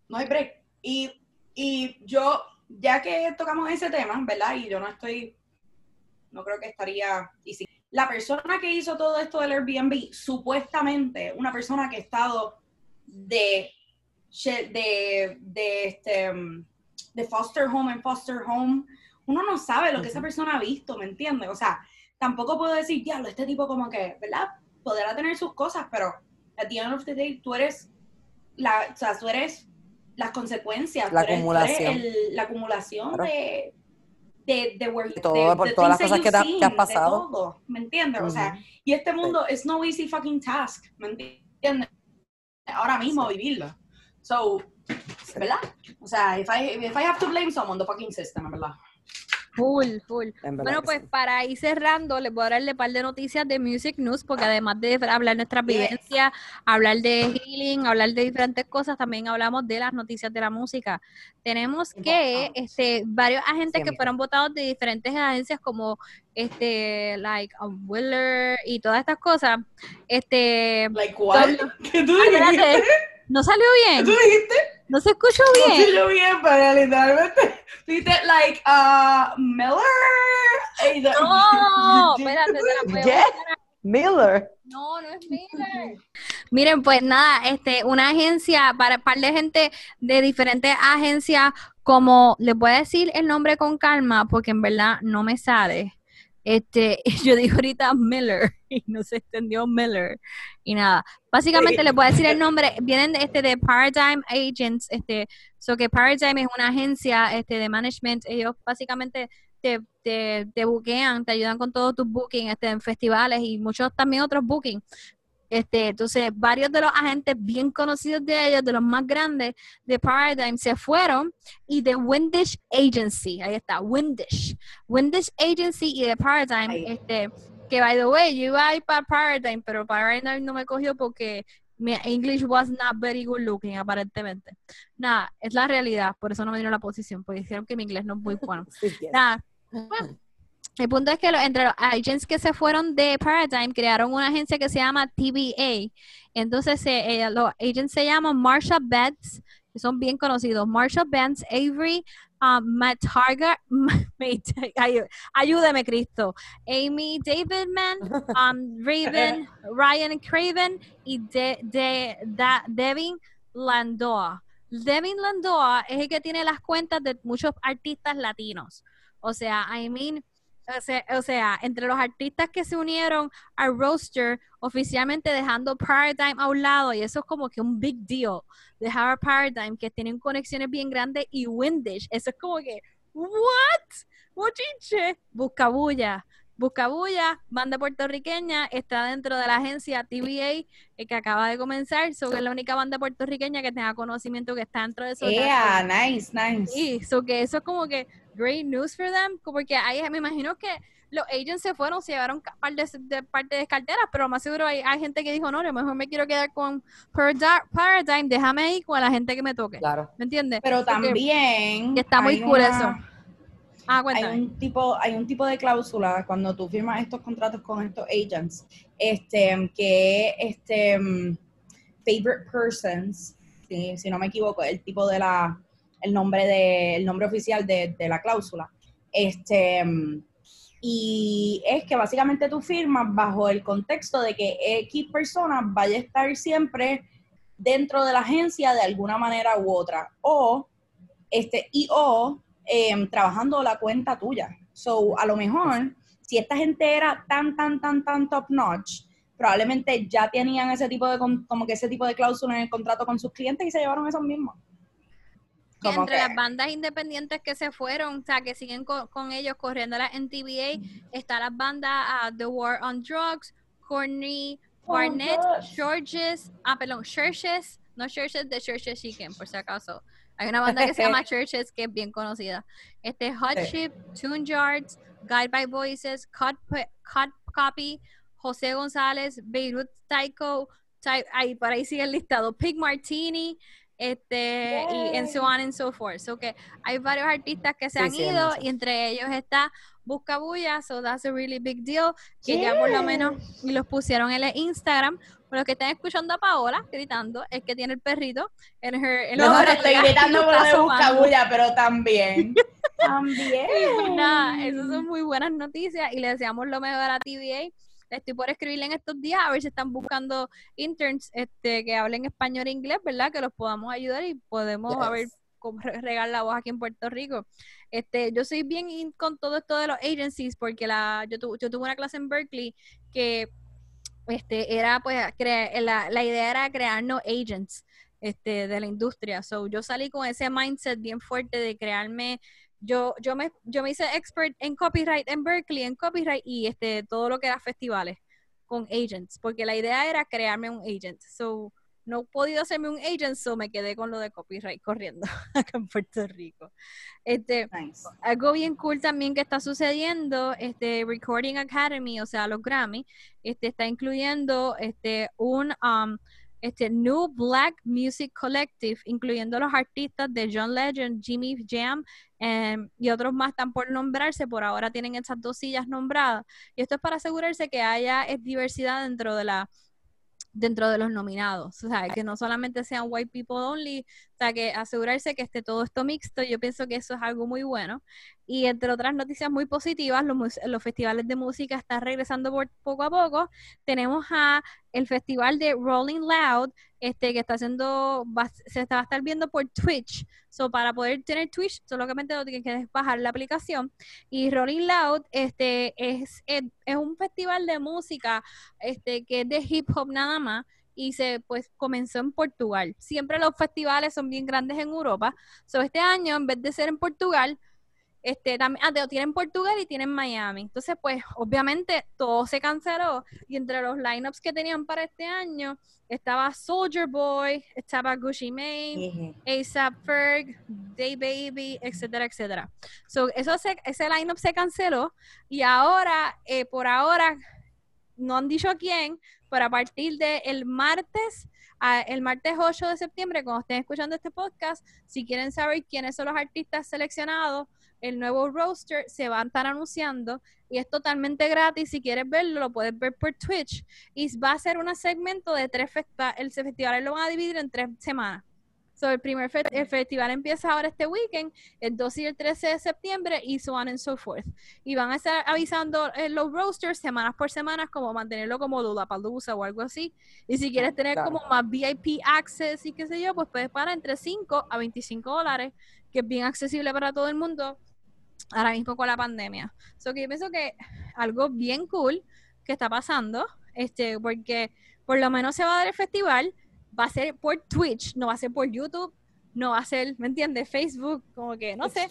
No hay break. Y, y yo ya que tocamos ese tema, ¿verdad? Y yo no estoy, no creo que estaría, y sí, la persona que hizo todo esto del Airbnb, supuestamente una persona que ha estado de, de, de, este, de foster home en foster home, uno no sabe lo que esa persona ha visto, ¿me entiendes? O sea, tampoco puedo decir, diablo, este tipo como que, ¿verdad? Podrá tener sus cosas, pero at the end of the day, tú eres, la, o sea, tú eres las consecuencias, la acumulación, la acumulación de, de, de, de, todo, por todas las cosas que, te, has pasado. Todo, ¿Me entiendes? O sea, y este mundo es no easy fucking task, ¿me entiendes? Ahora mismo vivirlo. So, ¿verdad? O sea, if I, if I have to blame someone, the fucking system, ¿verdad? Full, full. Bueno, pues para ir cerrando, les voy a darle un par de noticias de Music News, porque además de hablar de nuestras vivencias, hablar de healing, hablar de diferentes cosas, también hablamos de las noticias de la música. Tenemos que este, varios agentes que fueron votados de diferentes agencias como este, like, a Willer y todas estas cosas. Este, like what? ¿Qué tú dijiste? ¿No salió bien? ¿Qué tú dijiste? No se escuchó bien. No se escuchó bien, pero literalmente. Dijiste, like, uh, Miller. (laughs) No, espérate, ¿Qué? Miller. No, no es Miller. Miren, pues nada, este, una agencia para un par de gente de diferentes agencias, como les voy a decir el nombre con calma, porque en verdad no me sale. Este, (laughs) yo digo ahorita Miller (laughs) y no se extendió Miller y nada. Básicamente les voy a decir el nombre, vienen de, este de Paradigm Agents, este, so que Paradigm es una agencia este de management, ellos básicamente te, te, te buquean, te ayudan con todos tus bookings este, en festivales y muchos también otros bookings. Este, entonces, varios de los agentes bien conocidos de ellos, de los más grandes de Paradigm, se fueron y de Windish Agency, ahí está, Windish, Windish Agency y de Paradigm, este, que by the way, yo iba a ir para Paradigm, pero Paradigm no me cogió porque mi English was not very good looking, aparentemente. Nada, es la realidad, por eso no me dieron la posición, porque dijeron que mi inglés no es muy bueno. (laughs) Nada, (clears throat) el punto es que entre los agents que se fueron de Paradigm crearon una agencia que se llama TBA. Entonces eh, los agents se llaman Marsha Betts, que son bien conocidos. Marsha Betts, Avery, um, Matt Harger, (laughs) ayúdeme Cristo, Amy Davidman, (laughs) um, Raven, Ryan Craven y de, de, Devin Landoa. Devin Landoa es el que tiene las cuentas de muchos artistas latinos. O sea, I mean, o sea, entre los artistas que se unieron al roster, oficialmente dejando Paradigm a un lado, y eso es como que un big deal, dejar a Paradigm, que tienen conexiones bien grandes, y Windish, eso es como que, ¿what? Mochinche, Buscabulla. Buscabulla, banda puertorriqueña, está dentro de la agencia TVA que acaba de comenzar. So que es la única banda puertorriqueña que tenga conocimiento que está dentro de eso. Yeah, nice, nice. Y so que eso es como que great news for them, porque ahí me imagino que los agents se fueron, se llevaron par de, de parte de carteras, pero más seguro hay, hay, gente que dijo, no, a lo mejor me quiero quedar con Paradigm, déjame ir con la gente que me toque. Claro. ¿Me entiendes? Pero también... Que está muy cool eso. Ah, hay un tipo, hay un tipo de cláusula cuando tú firmas estos contratos con estos agents, este, que este mm, favorite persons, si no me equivoco, el tipo de la, el nombre de, el nombre oficial de, de la cláusula. Este, y es que básicamente tú firmas bajo el contexto de que X persona vaya a estar siempre dentro de la agencia de alguna manera u otra. O, este, y o Em, trabajando la cuenta tuya. So, a lo mejor, si esta gente era tan, tan, tan, tan top notch, probablemente ya tenían ese tipo de, como que ese tipo de cláusula en el contrato con sus clientes y se llevaron esos mismos. Entre las bandas independientes que se fueron, o sea, que siguen con, ellos corriendo la TVA, está la banda The War on Drugs, Courtney, Barnett, Churches, ah, perdón, Churches, no Churches de Churches Chicken, por si acaso. Hay una banda que se llama (laughs) Churches que es bien conocida. Este Hot Ship, Tune Yards, Guide by Voices, Cut, Cut Copy, José González, Beirut Taiko, ahí, por ahí sigue el listado, Pig Martini, este y en so on and so forth. So que hay varios artistas que se han ido y entre ellos está Buscabulla, so that's a really big deal, que ya por lo menos los pusieron en el Instagram. Por los que están escuchando a Paola gritando, es que tiene el perrito en her en No, (laughs) estoy gritando por lo de Buscabulla, pero también. (laughs) también. Pues nada, esas son muy buenas noticias y le deseamos lo mejor a TVA estoy por escribirle en estos días a ver si están buscando interns este, que hablen español e inglés, ¿verdad? Que los podamos ayudar y podemos a ver cómo regar la voz aquí en Puerto Rico. Este, yo soy bien con todo esto de los agencies porque la, yo, yo tuve una clase en Berkeley que este, era pues la, la idea era crear no agents este, de la industria. So, yo salí con ese mindset bien fuerte de crearme yo, yo, me, yo me hice expert en copyright en Berkeley, en copyright y este, todo lo que era festivales con agents, porque la idea era crearme un agent. So, no he podido hacerme un agent, so me quedé con lo de copyright corriendo (laughs) acá en Puerto Rico. Este, algo bien cool también que está sucediendo, este Recording Academy, o sea, los Grammy, este está incluyendo este un um, este New Black Music Collective, incluyendo los artistas de John Legend, Jimmy Jam em, y otros más están por nombrarse, por ahora tienen estas dos sillas nombradas. Y esto es para asegurarse que haya diversidad dentro de la dentro de los nominados, o sea, que no solamente sean white people only, o sea, que asegurarse que esté todo esto mixto, yo pienso que eso es algo muy bueno. Y entre otras noticias muy positivas, los, festivales de música están regresando por, poco a poco. Tenemos a el festival de Rolling Loud, este que está haciendo, se va a estar viendo por Twitch. So, para poder tener Twitch, solamente lo tienes que bajar la aplicación. Y Rolling Loud, este, es, es, es un festival de música, este, que es de hip hop nada más y se pues comenzó en Portugal. Siempre los festivales son bien grandes en Europa. So, este año, en vez de ser en Portugal, este, también, ah, tienen Portugal y tienen Miami. Entonces, pues, obviamente, todo se canceló. Y entre los lineups que tenían para este año, estaba Soldier Boy, estaba Gucci Mane, ASAP Ferg, Day Baby, etcétera, etcétera. So, eso se, ese lineup se canceló. Y ahora, eh, por ahora, no han dicho quién, pero a partir del martes, el martes 8 de septiembre, cuando estén escuchando este podcast, si quieren saber quiénes son los artistas seleccionados, el nuevo roster se va a estar anunciando y es totalmente gratis. Si quieres verlo, lo puedes ver por Twitch. Y va a ser un segmento de tres festivales. El festival lo van a dividir en tres semanas. So, el primer festival empieza ahora este weekend, el 12 y el 13 de septiembre, y so on and so forth. Y van a estar avisando en los roasters semanas por semanas, como mantenerlo como Palusa o algo así. Y si quieres tener como más VIP access y qué sé yo, pues puedes pagar entre 5 a 25 dólares, que es bien accesible para todo el mundo ahora mismo con la pandemia. So que yo pienso que algo bien cool que está pasando, este, porque por lo menos se va a dar el festival, va a ser por Twitch, no va a ser por YouTube, no va a ser, ¿me entiendes? Facebook, como que, no sé.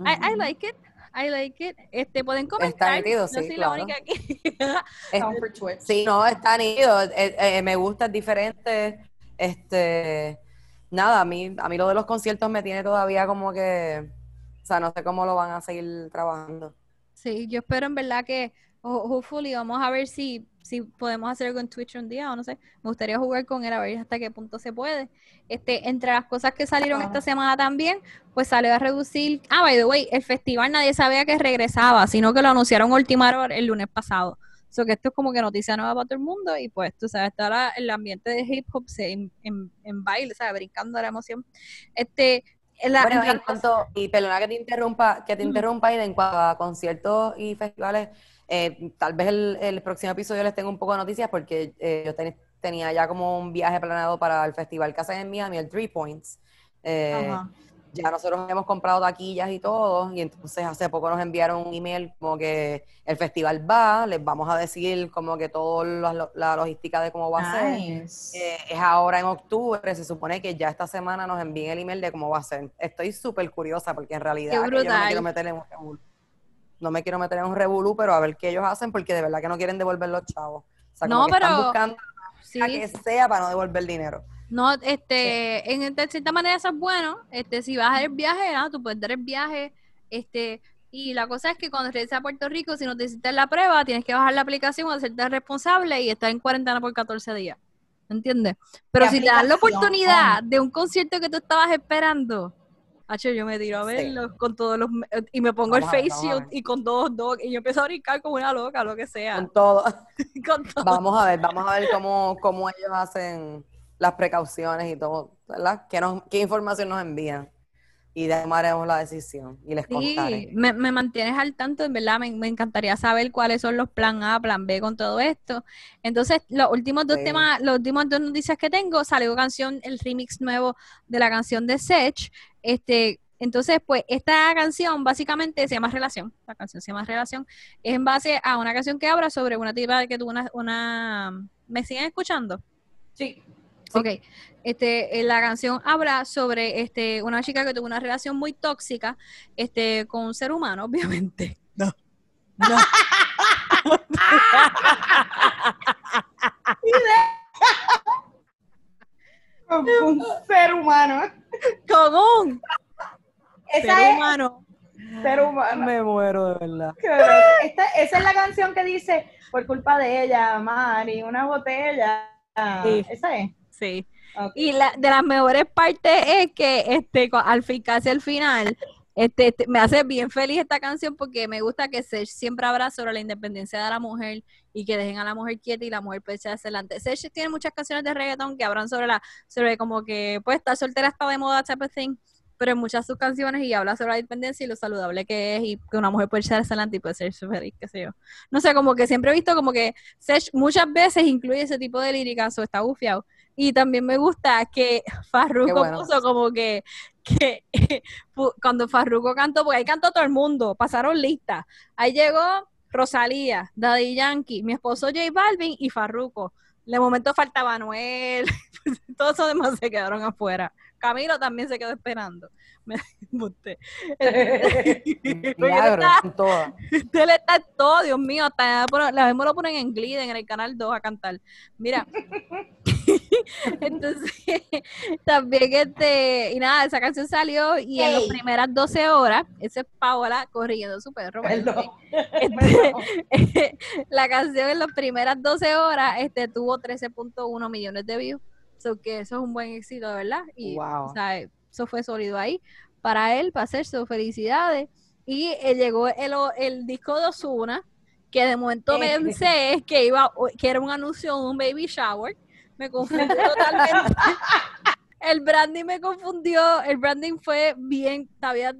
I, like it. I like it. Este, pueden comentar. Está no soy la única aquí. (laughs) sí, no, está nítido. Eh, eh, me gusta, es diferente. Este, nada, a mí, a mí lo de los conciertos me tiene todavía como que o sea, no sé cómo lo van a seguir trabajando. Sí, yo espero en verdad que, hopefully, vamos a ver si, si podemos hacer algo en Twitch un día o no sé. Me gustaría jugar con él a ver hasta qué punto se puede. Este, entre las cosas que salieron esta semana también, pues salió a reducir. Ah, by the way, el festival nadie sabía que regresaba, sino que lo anunciaron última hora el lunes pasado. So que esto es como que noticia nueva para todo el mundo y pues tú sabes, está el ambiente de hip hop en, en, en baile, ¿sabes? Brincando la emoción. Este, bueno, en cuanto, y perdona que te interrumpa, que te interrumpa, y en cuanto a conciertos y festivales, eh, tal vez el, próximo episodio les tengo un poco de noticias porque eh, yo tenía ya como un viaje planeado para el festival hacen en Miami, el Three Points. Eh, ya nosotros hemos comprado taquillas y todo, y entonces hace poco nos enviaron un email como que el festival va, les vamos a decir como que toda la, logística de cómo va a ser. Eh, es ahora en octubre, se supone que ya esta semana nos envíen el email de cómo va a ser. Estoy súper curiosa porque en realidad yo no quiero meter en un revolú. No me quiero meter en un revolú, pero a ver qué ellos hacen porque de verdad que no quieren devolver los chavos. O sea, como no, que pero... están buscando a que sea para no devolver dinero. No, este, en de cierta manera eso es bueno. Este, si vas a ir viaje, ¿no? tú puedes dar el viaje, este, y la cosa es que cuando regreses a Puerto Rico, si no te hiciste la prueba, tienes que bajar la aplicación, hacerte responsable y estar en cuarentena por 14 días. ¿entiendes? Pero si te dan la oportunidad de un concierto que tú estabas esperando, Hacho, yo me tiro a verlo con todos los y me pongo el face shield y con dos y yo empiezo a brincar como una loca, lo que sea. Con todo. (laughs) con todo. Vamos a ver, vamos a ver cómo, cómo ellos hacen las precauciones y todo, ¿verdad? ¿Qué, nos, qué información nos envían? Y de tomaremos la decisión y les contaré. Me, me mantienes al tanto, en verdad, me, me, encantaría saber cuáles son los plan A, plan B con todo esto. Entonces, los últimos dos temas, los últimos dos noticias que tengo, salió canción, el remix nuevo de la canción de Sech, este, entonces, pues, esta canción básicamente se llama Relación, la canción se llama Relación, es en base a una canción que habla sobre una tipa que tuvo una, una... ¿me siguen escuchando? Sí. Ok, este, eh, la canción habla sobre este, una chica que tuvo una relación muy tóxica este, con un ser humano, (laughs) obviamente. No. No. (laughs) con un ser humano. Con un ser humano. Ser humano. Me muero de verdad. Esta, esa es la canción que dice, por culpa de ella, Mari, una botella. Esa es. Sí. Y la, de las mejores partes es que este al fin, casi al final, este, este, me hace bien feliz esta canción porque me gusta que Sech siempre habla sobre la independencia de la mujer y que dejen a la mujer quieta y la mujer puede echar adelante. Sech tiene muchas canciones de reggaeton que hablan sobre la, sobre como que pues estar soltera está de moda, type of thing, pero en muchas de sus canciones y habla sobre la independencia y lo saludable que es y que una mujer puede echar adelante y puede ser feliz, qué sé yo. No sé, como que siempre he visto como que Sech muchas veces incluye ese tipo de líricas o está bufiado y también me gusta que (laughs) Farruko puso como que, que (laughs) cuando Farruko cantó, porque ahí cantó todo el mundo, pasaron listas. Ahí llegó Rosalía, Daddy Yankee, mi esposo J Balvin y Farruko. De momento faltaba Noel, (laughs) todos esos demás se quedaron afuera. Camilo también se quedó esperando. (laughs) Me usted. Milagro, todo. Él está en todo, Dios mío. Hasta la vez me lo ponen en Glide, en el canal 2 a cantar. Mira, (laughs) Entonces, (laughs) también este, y nada, esa canción salió y en las primeras 12 horas, ese es Paola corriendo su perro. Este, la canción en las primeras 12 horas este, tuvo 13.1 millones de views. So que eso es un buen éxito, ¿verdad? Y o sea, eso fue sólido ahí para él, para hacer sus felicidades. Y eh, llegó el, el disco de Osuna, que de momento pensé que iba, que era un anuncio de un baby shower me confundió (laughs) totalmente. el branding me confundió, el branding fue bien, todavía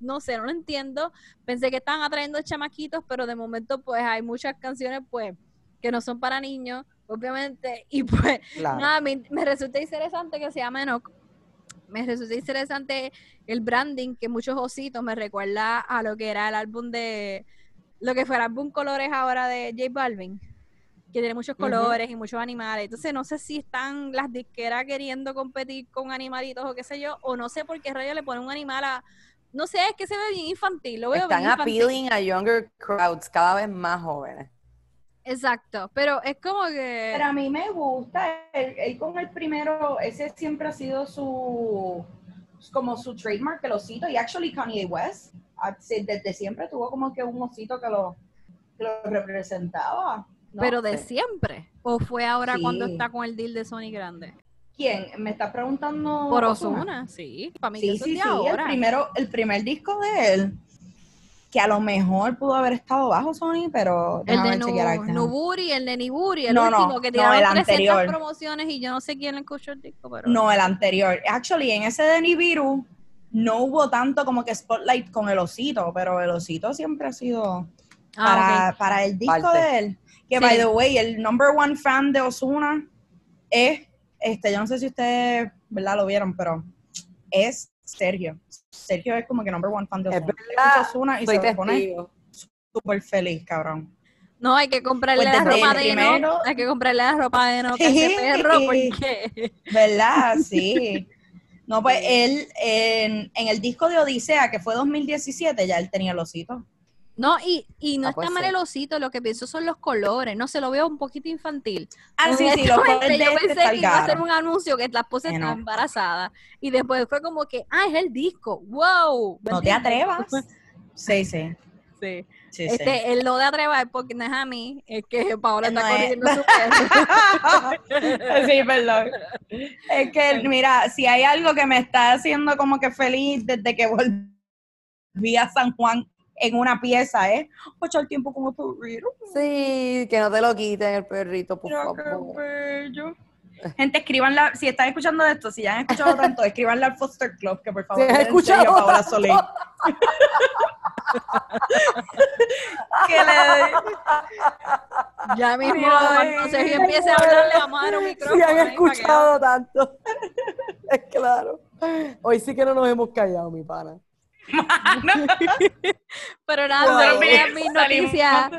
no sé, no lo entiendo. Pensé que estaban atrayendo chamaquitos, pero de momento pues hay muchas canciones pues que no son para niños, obviamente, y pues nada, me, resulta interesante que se llame Enoch. Me resulta interesante el branding, que muchos ositos me recuerda a lo que era el álbum de, lo que fue el álbum Colores ahora de J Balvin que tiene muchos colores y muchos animales. Entonces no sé si están las disqueras queriendo competir con animalitos o qué sé yo, o no sé por qué rayo le ponen un animal a... No sé, es que se ve bien infantil. Lo veo están appealing a younger crowds, cada vez más jóvenes. Exacto, pero es como que... Pero a mí me gusta, él, con el primero, ese siempre ha sido su, como su trademark, el osito, y actually Kanye West, ah, desde siempre tuvo como que un osito que lo, que lo representaba pero de siempre. ¿O fue ahora cuando está con el deal de Sony Grande? ¿Quién? ¿Me está preguntando? Por Osuna, sí. Para mí sí, sí, sí. El, primero, el primer disco de él, que a lo mejor pudo haber estado bajo Sony, pero el de Nuburi, el de Niburi, el último que tiraron no, el 300 anterior. promociones y yo no sé quién le escuchó el disco, pero... No, el anterior. Actually, en ese de Nibiru no hubo tanto como que spotlight con el osito, pero el osito siempre ha sido ah, para, para el disco de él que, by the way, el number one fan de Osuna es, este, yo no sé si ustedes, ¿verdad? Lo vieron, pero es Sergio. Sergio es como que number one fan de Osuna. Es Osuna y se pone súper feliz, cabrón. No, hay que comprarle pues la ropa de Eno. Hay que comprarle la ropa de Eno a ese perro porque... (laughs) ¿Verdad? Sí. No, pues él, en, en, el disco de Odisea, que fue 2017, ya él tenía el osito. No, y, y no ah, está mal el osito, lo que pienso son los colores, no se lo veo un poquito infantil. Ah, sí, sí, los colores Yo pensé que iba a ser un anuncio que la esposa está embarazada y después fue como que, ah, es el disco, wow. No te atrevas. (laughs) sí, sí. Sí. este, el no de atrevar porque no es a mí, es que Paola está corriendo su (laughs) sí, perdón. Es que, mira, si hay algo que me está haciendo como que feliz desde que volví a San Juan en una pieza, ¿eh? Ocho el tiempo como perrito. Sí, que no te lo quiten el perrito, por favor. Gente, escribanla, si están escuchando esto, si ya han escuchado tanto, escribanle al Foster Club, que por favor, si han escuchado Paola Solé. (laughs) que le Ya mismo, entonces yo empiece a hablarle, a a un micrófono. Si han escuchado tanto. (laughs) es claro. Hoy sí que no nos hemos callado, mi pana. (laughs) Pero nada, wow. mis noticias.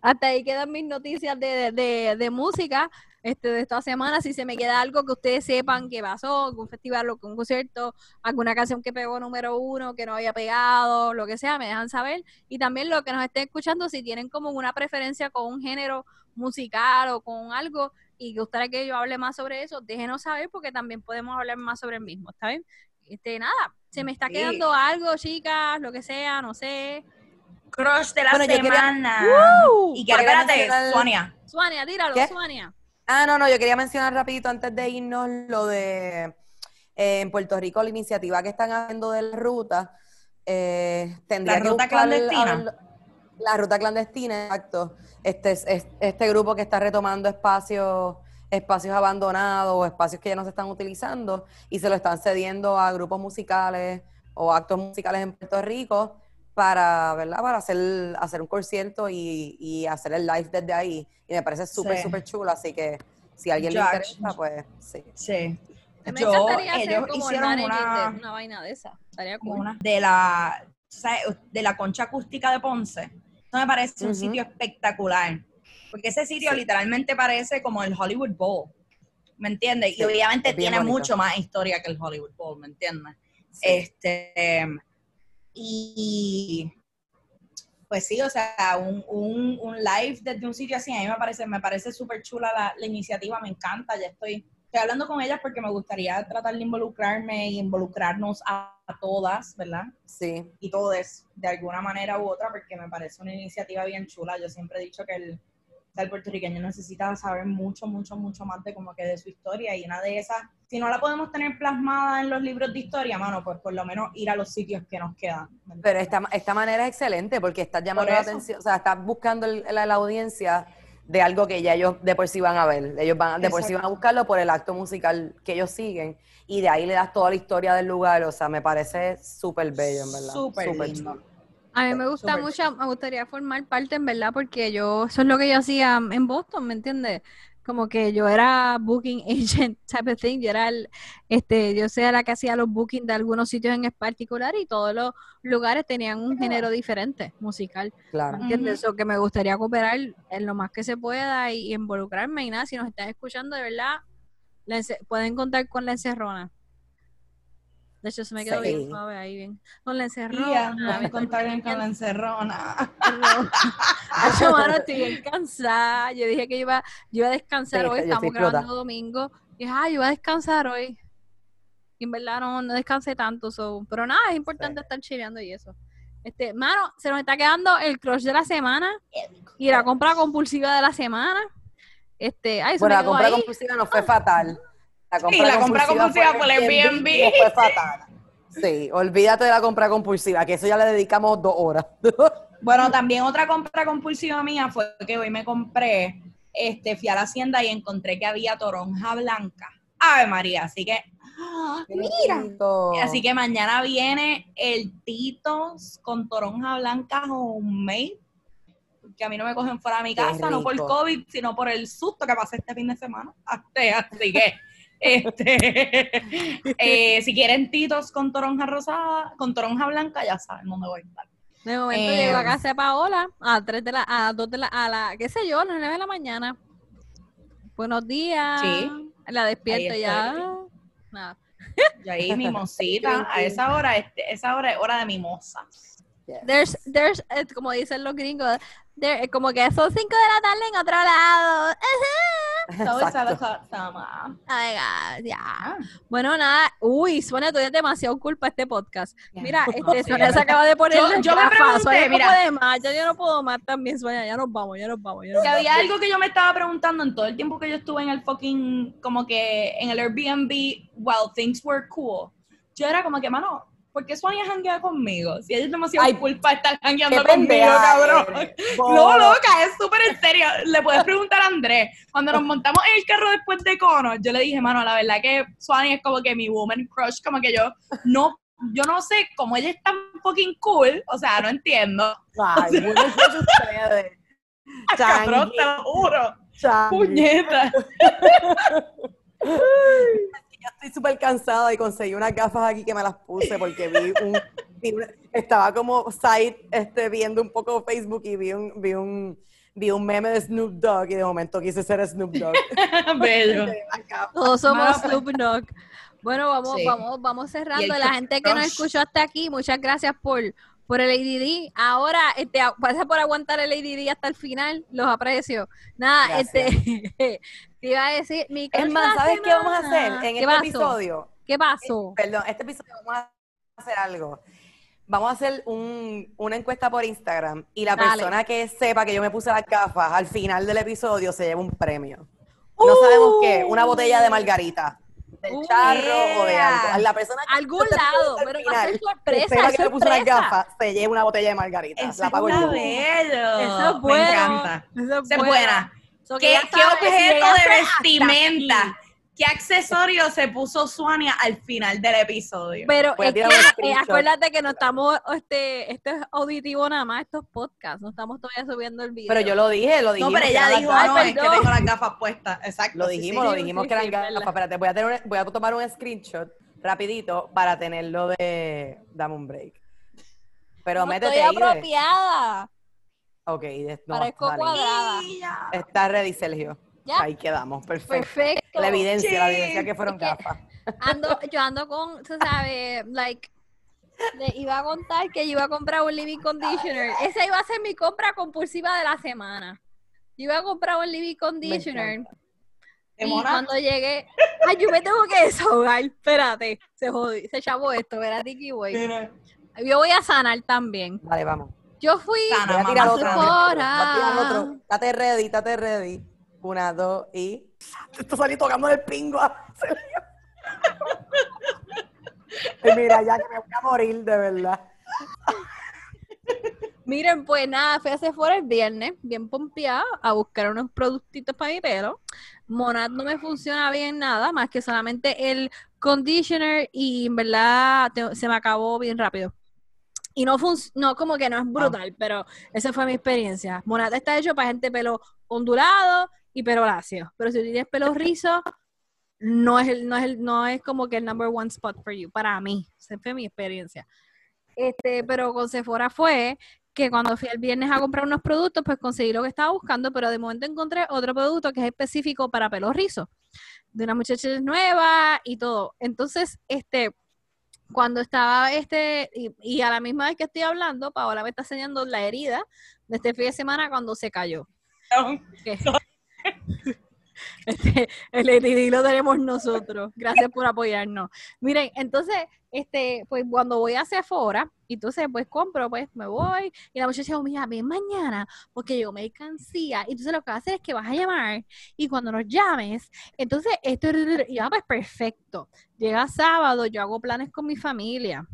Hasta ahí quedan mis noticias de, de, de música este, de esta semana. Si se me queda algo que ustedes sepan que pasó, algún festival o un concierto, alguna canción que pegó número uno, que no había pegado, lo que sea, me dejan saber. Y también lo que nos estén escuchando, si tienen como una preferencia con un género musical o con algo y gustaría que yo hable más sobre eso, déjenos saber porque también podemos hablar más sobre el mismo, ¿está bien? Este, nada, se me está quedando algo, chicas, lo que sea, no sé. Crush de la semana. y que espérate, Suania. Suania, tíralo, Suania. Ah, no, no, yo quería mencionar rapidito antes de irnos lo de eh, en Puerto Rico la iniciativa que están haciendo de la ruta. Eh, la ruta clandestina. la ruta clandestina, exacto. Este, es, este grupo que está retomando espacios espacios abandonados o espacios que ya no se están utilizando y se lo están cediendo a grupos musicales o actos musicales en Puerto Rico para, ¿verdad? Para hacer, hacer un concierto y, y hacer el live desde ahí. Y me parece súper, súper chulo, así que si a alguien le interesa, pues sí. Sí. Me Yo, encantaría hacer como hicieron una, una vaina de esa. Estaría Una, de la de la concha acústica de Ponce. Eso me parece un sitio espectacular. Porque ese sitio literalmente parece como el Hollywood Bowl. ¿Me entiendes? y obviamente tiene mucho más historia que el Hollywood Bowl, ¿me entiendes? Este y pues sí, o sea, un, un, un, live desde un sitio así, a mí me parece, me parece súper chula la, la, iniciativa, me encanta, ya estoy, estoy hablando con ellas porque me gustaría tratar de involucrarme y involucrarnos a, todas, ¿verdad? Sí. Y todos, de alguna manera u otra, porque me parece una iniciativa bien chula. Yo siempre he dicho que el, el puertorriqueño necesita saber mucho, mucho, mucho más de como que de su historia y una de esas, si no la podemos tener plasmada en los libros de historia, mano, pues por lo menos ir a los sitios que nos quedan. Pero esta, esta manera es excelente porque estás llamando la atención, o sea, estás buscando la, audiencia de algo que ya ellos de por sí van a ver. Ellos van de por sí van a buscarlo por el acto musical que ellos siguen y de ahí le das toda la historia del lugar. O sea, me parece súper bello, en verdad. Súper lindo. A mí me gusta mucho, me gustaría formar parte, en verdad, porque yo, eso es lo que yo hacía en Boston, ¿me entiendes? Como que yo era booking (laughs) agent type of thing, yo era el, este, yo sea la que hacía los bookings de algunos sitios en particular y todos los lugares tenían un género diferente musical. Claro. ¿Me entiendes? Eso que me gustaría cooperar en lo más que se pueda y, involucrarme y nada, si nos están escuchando de verdad, pueden contar con la encerrona. De hecho, se me quedó bien suave ahí, bien. Con la encerrona. Me contar bien con la encerrona. (laughs) Yo, mano, estoy bien cansada. Yo dije que iba, yo iba a descansar hoy. Estamos grabando domingo. Y dije, ah, yo iba a descansar hoy. Y en verdad no, no descansé tanto. So. Pero nada, es importante estar chileando y eso. Este, mano, se nos está quedando el crush de la semana y la compra compulsiva de la semana. Este, ay, bueno, la compra compulsiva no fue fatal. La compra sí, la compra compulsiva por el Airbnb. Fue fatal. Sí, olvídate de la compra compulsiva, que eso ya le dedicamos dos horas. (laughs) bueno, también otra compra compulsiva mía fue que hoy me compré, este, fui a la hacienda y encontré que había toronja blanca. Ave María, así que, ¡ah! mira. Así que mañana viene el Titos con toronja blanca homemade que a mí no me cogen fuera de mi casa, no por COVID, sino por el susto que pasé este fin de semana. (laughs) Así que este, (laughs) eh, si quieren titos con toronja rosada, con toronja blanca, ya saben dónde voy a estar. De momento eh, llego a casa de Paola a 3 de la, a 2 de la, a la, qué sé yo, a las 9 de la mañana. Buenos días. Sí. La despierto ya. Nada. Y ahí mimosita. a (laughs) esa hora, este, esa hora es hora de There's, there's, eh, como dicen los gringos, there, como que son 5 de la tarde en otro lado. ya. Ah. Bueno, nada. Uy, suena todavía demasiado culpa este podcast. Mira, (laughs) este, Sonia se acaba de poner yo, yo me pregunté, mira. No más, ya yo no puedo más también, Sonia, ya nos vamos, ya nos vamos. Ya nos que había algo que yo me estaba preguntando en todo el tiempo que yo estuve en el fucking, como que en el Airbnb, while things were cool. Yo era como que, mano, ¿por qué Sonia janguea conmigo? Si ella es demasiado Ay, culpa estar jangueando conmigo, cabrón. (laughs) No, loca, es súper en serio. Le puedes preguntar a Andrés. Cuando nos montamos en el carro después de Cono, yo le dije, mano, la verdad que Sonia es como que mi woman crush, como que yo no yo no sé cómo ella es tan fucking cool, o sea, no entiendo. Ay, (laughs) o sea, ustedes. (laughs) Cabrón, te lo juro. Puñeta. Ya estoy súper cansada y conseguí unas gafas aquí que me las puse porque vi un, estaba como site este, viendo un poco Facebook y vi un, vi un, vi un meme de Snoop Dogg y de momento quise ser Snoop Dogg. (laughs) Bello. Todos somos Snoop Dogg. Bueno, vamos, vamos, vamos cerrando. La gente que nos escuchó hasta aquí, muchas gracias por, por el ADD. Ahora, este, gracias por aguantar el ADD hasta el final, los aprecio. Nada, este, (laughs) te iba a decir, mi Es más, ¿sabes qué vamos a hacer en este episodio? ¿Qué pasó? Eh, perdón, este episodio vamos a hacer algo. Vamos a hacer un, una encuesta por Instagram y la persona que sepa que yo me puse las gafas al final del episodio se lleva un premio. No sabemos qué, una botella de margarita del charro o de algo. La persona que algún lado, pero final, va a ser sorpresa. que le puso unas gafas, se lleva una botella de margarita. Eso la pago yo. Bello. Eso es bueno. Me encanta. Eso es, buena. ¿Qué, ¿Qué objeto de vestimenta? ¿Qué accesorio se puso Suania al final del episodio? Pero es que, eh, acuérdate que no estamos, este, esto es auditivo nada más, estos podcasts, no estamos todavía subiendo el video. Pero yo lo dije, lo dije. No, pero ella dijo, no, es que tengo las gafas puestas, exacto. Lo dijimos, lo dijimos que eran gafas. Espérate, voy a, tener, voy a tomar un screenshot rapidito para tenerlo de Dame un break. Pero no métete estoy apropiada. Ok, no, Parezco cuadrada. Está ready, Sergio. Ahí quedamos, perfecto. La evidencia, la evidencia que fueron gafas. Ando, (laughs) yo ando con, tú sabes, like, le iba a contar que yo iba a comprar un living conditioner. Esa iba a ser mi compra compulsiva de la semana. Yo iba a comprar un living conditioner. Y cuando llegué, ay, yo me tengo que desahogar. Espérate, se jodió, se chavó esto, ¿verdad, Tiki Boy? Yo voy a sanar también. Vale, vamos. Yo fui Sana, a tirar otro. Voy a otro. Ready, estate ready. Una, dos y. Esto salí tocando el pingo. (laughs) mira, ya que me voy a morir, de verdad. Miren, pues nada, fui a Sephora el viernes, bien pompeada, a buscar unos productitos para mi pelo. Monad no me funciona bien nada, más que solamente el conditioner y en verdad se me acabó bien rápido. Y no no, como que no es brutal, pero esa fue mi experiencia. Monad está hecho para gente pelo ondulado y pelo lacio. Pero si tienes pelo rizo, no es, el, no, es el, no es como que el number one spot for you, para mí. Esa fue mi experiencia. Este, pero con Sephora fue que cuando fui el viernes a comprar unos productos, pues conseguí lo que estaba buscando, pero de momento encontré otro producto que es específico para pelo rizo, de una muchacha nueva y todo. Entonces, este, cuando estaba este, y, a la misma vez que estoy hablando, Paola me está enseñando la herida de este fin de semana cuando se cayó. (laughs) Este, el EDD lo tenemos nosotros. Gracias por apoyarnos. Miren, entonces, este, pues cuando voy a Sephora, entonces pues compro, pues me voy, y la muchacha dice, mira, ven mañana, porque yo me cansía. Y entonces lo que va a hacer es que vas a llamar, y cuando nos llames, entonces esto, y ya pues perfecto. Llega sábado, yo hago planes con mi familia.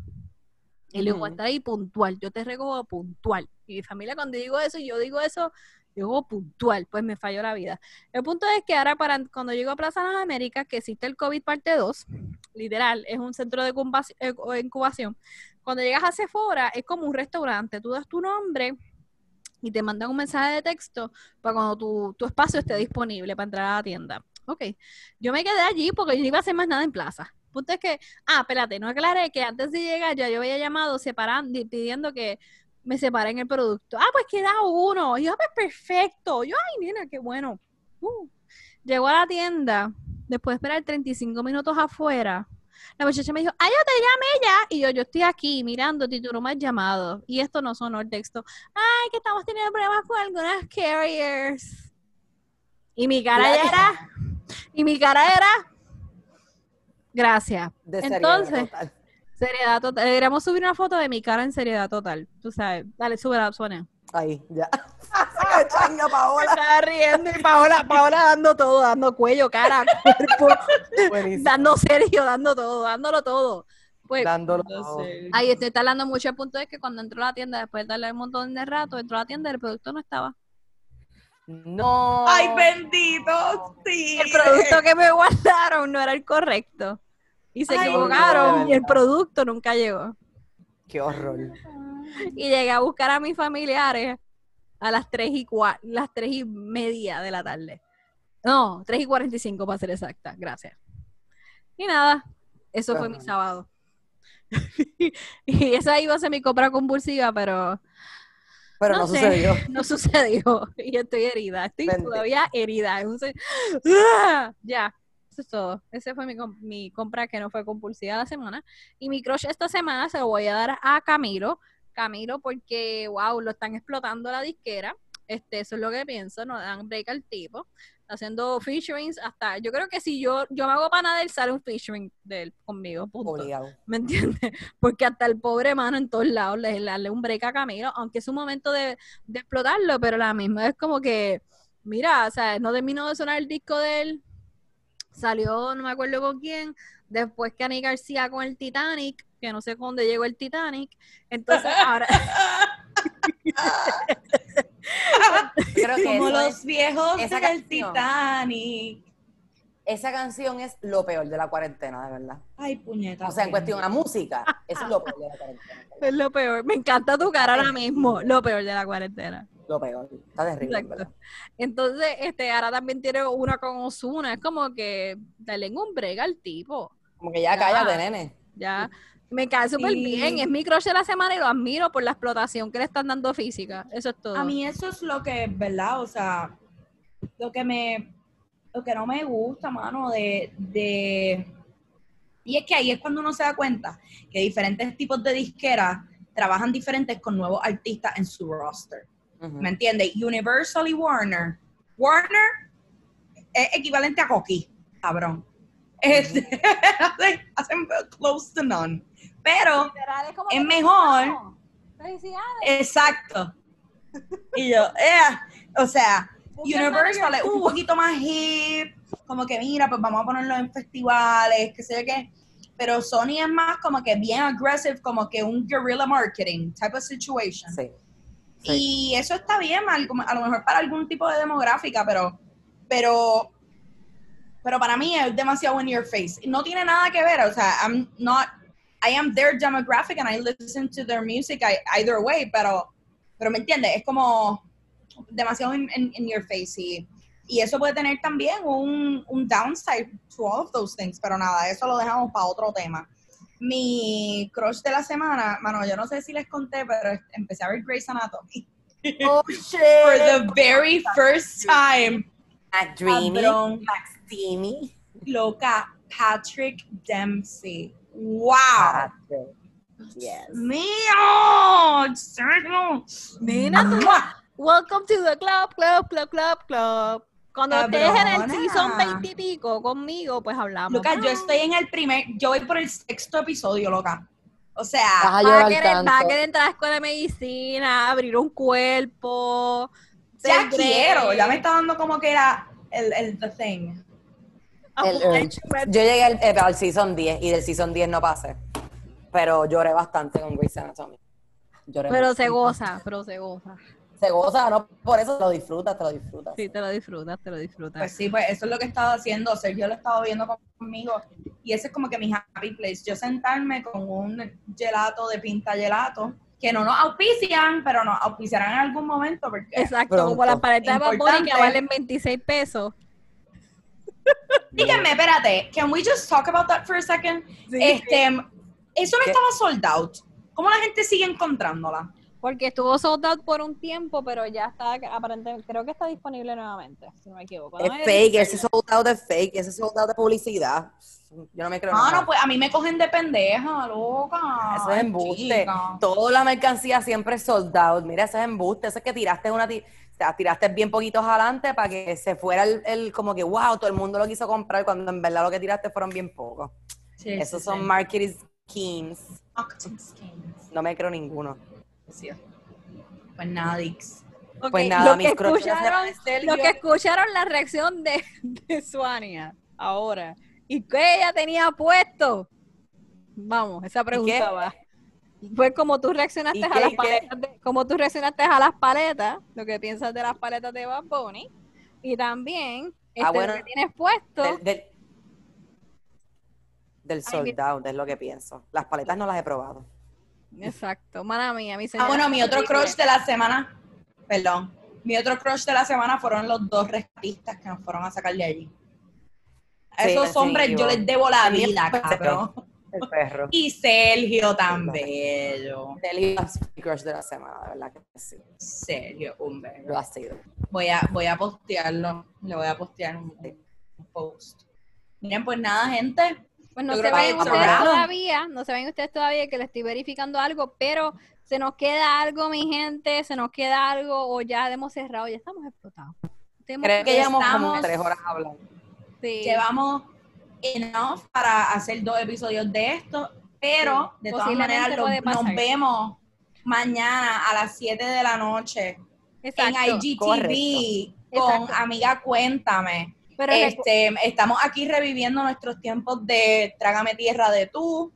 Y le voy a estar ahí puntual, yo te recojo puntual. Y mi familia cuando digo eso, yo digo eso Llegó puntual, pues me falló la vida. El punto es que ahora para cuando llego a Plaza Las Américas, que existe el COVID parte 2, literal, es un centro de eh, incubación. Cuando llegas a Sephora, es como un restaurante. Tú das tu nombre y te mandan un mensaje de texto para cuando tu, tu espacio esté disponible para entrar a la tienda. Ok, yo me quedé allí porque yo no iba a hacer más nada en plaza. Punto es que, ah, espérate, no aclaré que antes de llegar ya yo había llamado separando, pidiendo que me separen el producto. Ah, pues queda uno. Y yo, ah, pues perfecto. Yo, ay, mira, qué bueno. Uh. Llegó a la tienda, después de esperar 35 minutos afuera, La muchacha me dijo, ay, yo te llamé ya. Y yo, yo estoy aquí mirándote y tú no me has llamado. Y esto no sonó el texto. Ay, que estamos teniendo problemas con algunas carriers. Y mi cara era, y mi cara era, gracias. Entonces, seriedad total. Deberíamos subir una foto de mi cara en seriedad total. Tú sabes, dale, sube la suena. Ahí, ya. (laughs) changa, Paola. Está riendo y Paola, Paola dando todo, dando cuello, cara, (laughs) cuerpo, (laughs) dando serio, dando todo, dándolo todo. Pues, dándolo todo. Ahí estoy hablando mucho. El punto es que cuando entró a la tienda, después de darle un montón de rato, entró a la tienda y el producto no estaba. No. Ay, bendito, sí. El producto que me guardaron no era el correcto. Y se equivocaron y el producto nunca llegó. Qué horror. Y llegué a buscar a mis familiares a las 3 y, las 3 y media de la tarde. No, 3 y 45 para ser exacta. Gracias. Y nada, eso fue mi sábado. (laughs) y esa iba a ser mi compra convulsiva, pero... Pero no, sucedió. (laughs) No sucedió. (laughs) Y estoy herida. Estoy todavía herida. Ya, eso es todo. Esa fue mi, mi compra que no fue compulsiva la semana. Y mi crush esta semana se lo voy a dar a Camilo Camilo porque, wow, lo están explotando la disquera. Este, eso es lo que pienso, no dan break al tipo. haciendo featurings hasta, yo creo que si yo, yo me hago pana de él, sale un featuring de él conmigo, punto. ¿Me entiendes? (laughs) Porque hasta el pobre mano en todos lados le, darle un break a Camilo, aunque es un momento de, de explotarlo, pero la misma es como que, mira, o sea, no terminó de sonar el disco de él, salió, no me acuerdo con quién, después que Ani García con el Titanic, que no sé dónde llegó el Titanic. Entonces ahora. (laughs) Como los viejos del Titanic. Esa canción es lo peor de la cuarentena, de verdad. Ay, puñeta. O sea, en cuestión a música, eso es lo peor de la cuarentena. Es lo peor. Me encanta tu cara ahora mismo. Lo peor de la cuarentena. Lo peor. Está terrible. Entonces, este, ahora también tiene una con Osuna. Es como que dale un brega al tipo. Como que ya, ya. cállate, nene. Ya. Me cae súper bien. Es mi crush de la semana y lo admiro por la explotación que le están dando física. Eso es todo. A mí eso es lo que, ¿verdad? O sea, lo que me, lo que no me gusta, mano, de, de... Y es que ahí es cuando uno se da cuenta que diferentes tipos de disqueras trabajan diferentes con nuevos artistas en su roster. ¿Me entiendes? Universal y Warner. Warner es equivalente a Coqui, cabrón. Este, (laughs) hacen close to none. Pero es, mejor. Exacto. (laughs) Y yo, eh, o sea, Universal es un poquito más hip, como que mira, pues vamos a ponerlo en festivales, que sé yo qué. Pero Sony es más como que bien aggressive, como que un guerrilla marketing type of situation. Sí. Y eso está bien, a lo mejor para algún tipo de demográfica, pero, pero, pero para mí es demasiado in your face. No tiene nada que ver, o sea, I'm not I am their demographic and I listen to their music either way, pero, pero me entiendes, es como demasiado in, in, your face y, y, eso puede tener también un, un downside to all of those things, pero nada, eso lo dejamos para otro tema. Mi crush de la semana, mano, yo no sé si les conté, pero empecé a ver Grey's Anatomy. Oh, (laughs) shit. For the very first time. A dreamy, Maximi. Loca, Patrick Dempsey. Wow. Yes. Mío. Mira Welcome to the club, club, club, club, club. Cuando estés en el season 20 y pico conmigo, pues hablamos. Loca, yo estoy en el primer, yo voy por el sexto episodio, loca. O sea, va a, querer, va a querer entrar a la escuela de medicina, abrir un cuerpo. Ya quiero, ya me está dando como que era el, el the thing. Yo llegué eh, al, season 10 y del season 10 no pasé. Pero lloré bastante con Grey's Anatomy. pero se goza, pero se goza. Se goza, no, por eso lo disfrutas, te lo disfrutas. Sí, te lo disfrutas, te lo disfrutas. Pues sí, pues eso es lo que he estado haciendo. Sergio lo he estado viendo conmigo y ese es como que mi happy place. Yo sentarme con un gelato de pinta gelato que no nos auspician, pero nos auspiciarán en algún momento. Porque Exacto, como las paletas de vapor que valen 26 pesos. (laughs) Díganme, espérate, can we just talk about that for a second? Este, eso no estaba sold out. ¿Cómo la gente sigue encontrándola? Porque estuvo sold out por un tiempo, pero ya está, aparentemente, creo que está disponible nuevamente, si no me equivoco. Es fake, ese sold out es fake, ese sold out de publicidad. Yo no me creo ah, No, pues a mí me cogen de pendeja, loca. Eso es embuste. Toda la mercancía siempre es sold out. Mira, eso es embuste. Eso es que tiraste una tiraste bien poquitos adelante para que se fuera el, como que wow, todo el mundo lo quiso comprar cuando en verdad lo que tiraste fueron bien pocos. Esos son marketing schemes. No me creo ninguno. Pues nada, Pues nada, lo que, escucharon, lo que escucharon la reacción de, de Suania ahora. ¿Y qué ella tenía puesto? Vamos, esa pregunta va. Fue como tú reaccionaste a las paletas, como tú reaccionaste a las paletas, lo que piensas de las paletas de Bad Bunny, y también ah, este, lo que tienes puesto. Del, del, soldado, es lo que pienso. Las paletas no las he probado. Exacto, mala mía, mi Ah, bueno, mi otro crush de la semana, perdón, mi otro crush de la semana fueron los dos rescatistas que nos fueron a sacar de allí. A esos hombres yo les debo la vida, cabrón. El perro. Y Sergio tan bello. Sergio es mi crush de la semana, de verdad que sí. Sergio, un Lo ha sido. Voy a, voy a postearlo, le voy a postear un, post. Miren, pues nada, gente. Pues no se vayan ustedes todavía, no se vayan ustedes todavía que le estoy verificando algo, pero se nos queda algo, mi gente, se nos queda algo, o ya hemos cerrado, ya estamos explotados. Creo que llevamos como tres horas hablando. Llevamos enough para hacer dos episodios de esto, pero de todas maneras nos vemos mañana a las 7 de la noche en IGTV con Amiga Cuéntame. Este, estamos aquí reviviendo nuestros tiempos de Trágame Tierra de Tú.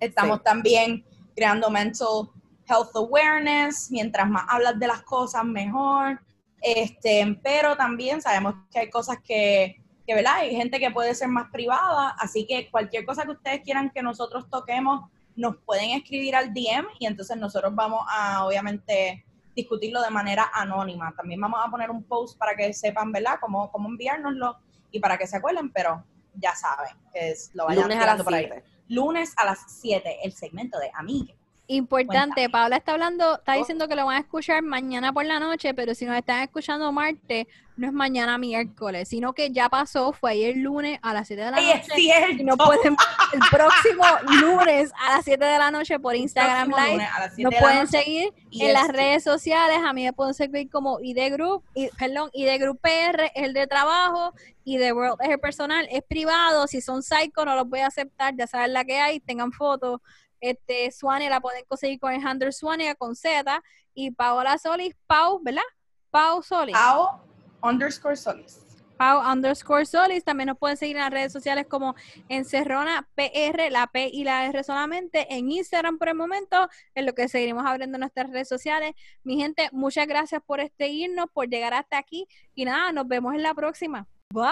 Estamos también creando mental health awareness. Mientras más hablas de las cosas, mejor. Este, pero también sabemos que hay cosas que que ¿verdad? hay gente que puede ser más privada, así que cualquier cosa que ustedes quieran que nosotros toquemos, nos pueden escribir al DM y entonces nosotros vamos a, obviamente, discutirlo de manera anónima. También vamos a poner un post para que sepan, ¿verdad?, cómo, cómo enviárnoslo y para que se acuerden, pero ya saben, que es, lo vayan Lunes a las por ahí. Lunes a las 7, el segmento de Amigue. Importante, Paula está hablando, está oh. diciendo que lo van a escuchar mañana por la noche, pero si nos están escuchando martes, no es mañana miércoles, sino que ya pasó, fue ayer lunes a las 7 de la noche. Es no pueden, el (laughs) próximo lunes a las 7 de la noche por Instagram Live. Nos pueden seguir en las redes sociales. A mí me pueden seguir como ID Group, y, perdón, ID Group PR es el de trabajo y de World es el personal, es privado. Si son psycho, no los voy a aceptar, ya saben la que hay, tengan fotos este, Swania la pueden conseguir con el handle con Z. Y Paola Solis, Pau, ¿verdad? Pau Solis. Pau underscore Solis. Pau underscore Solis. También nos pueden seguir en las redes sociales como Encerrona PR, la P y la R solamente. En Instagram por el momento, en lo que seguiremos abriendo nuestras redes sociales. Mi gente, muchas gracias por este irnos, por llegar hasta aquí. Y nada, nos vemos en la próxima. Bye.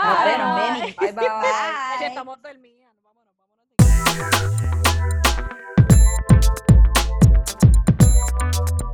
Bye, bye. (laughs) Estamos terminando. Vámonos, vámonos. Thank you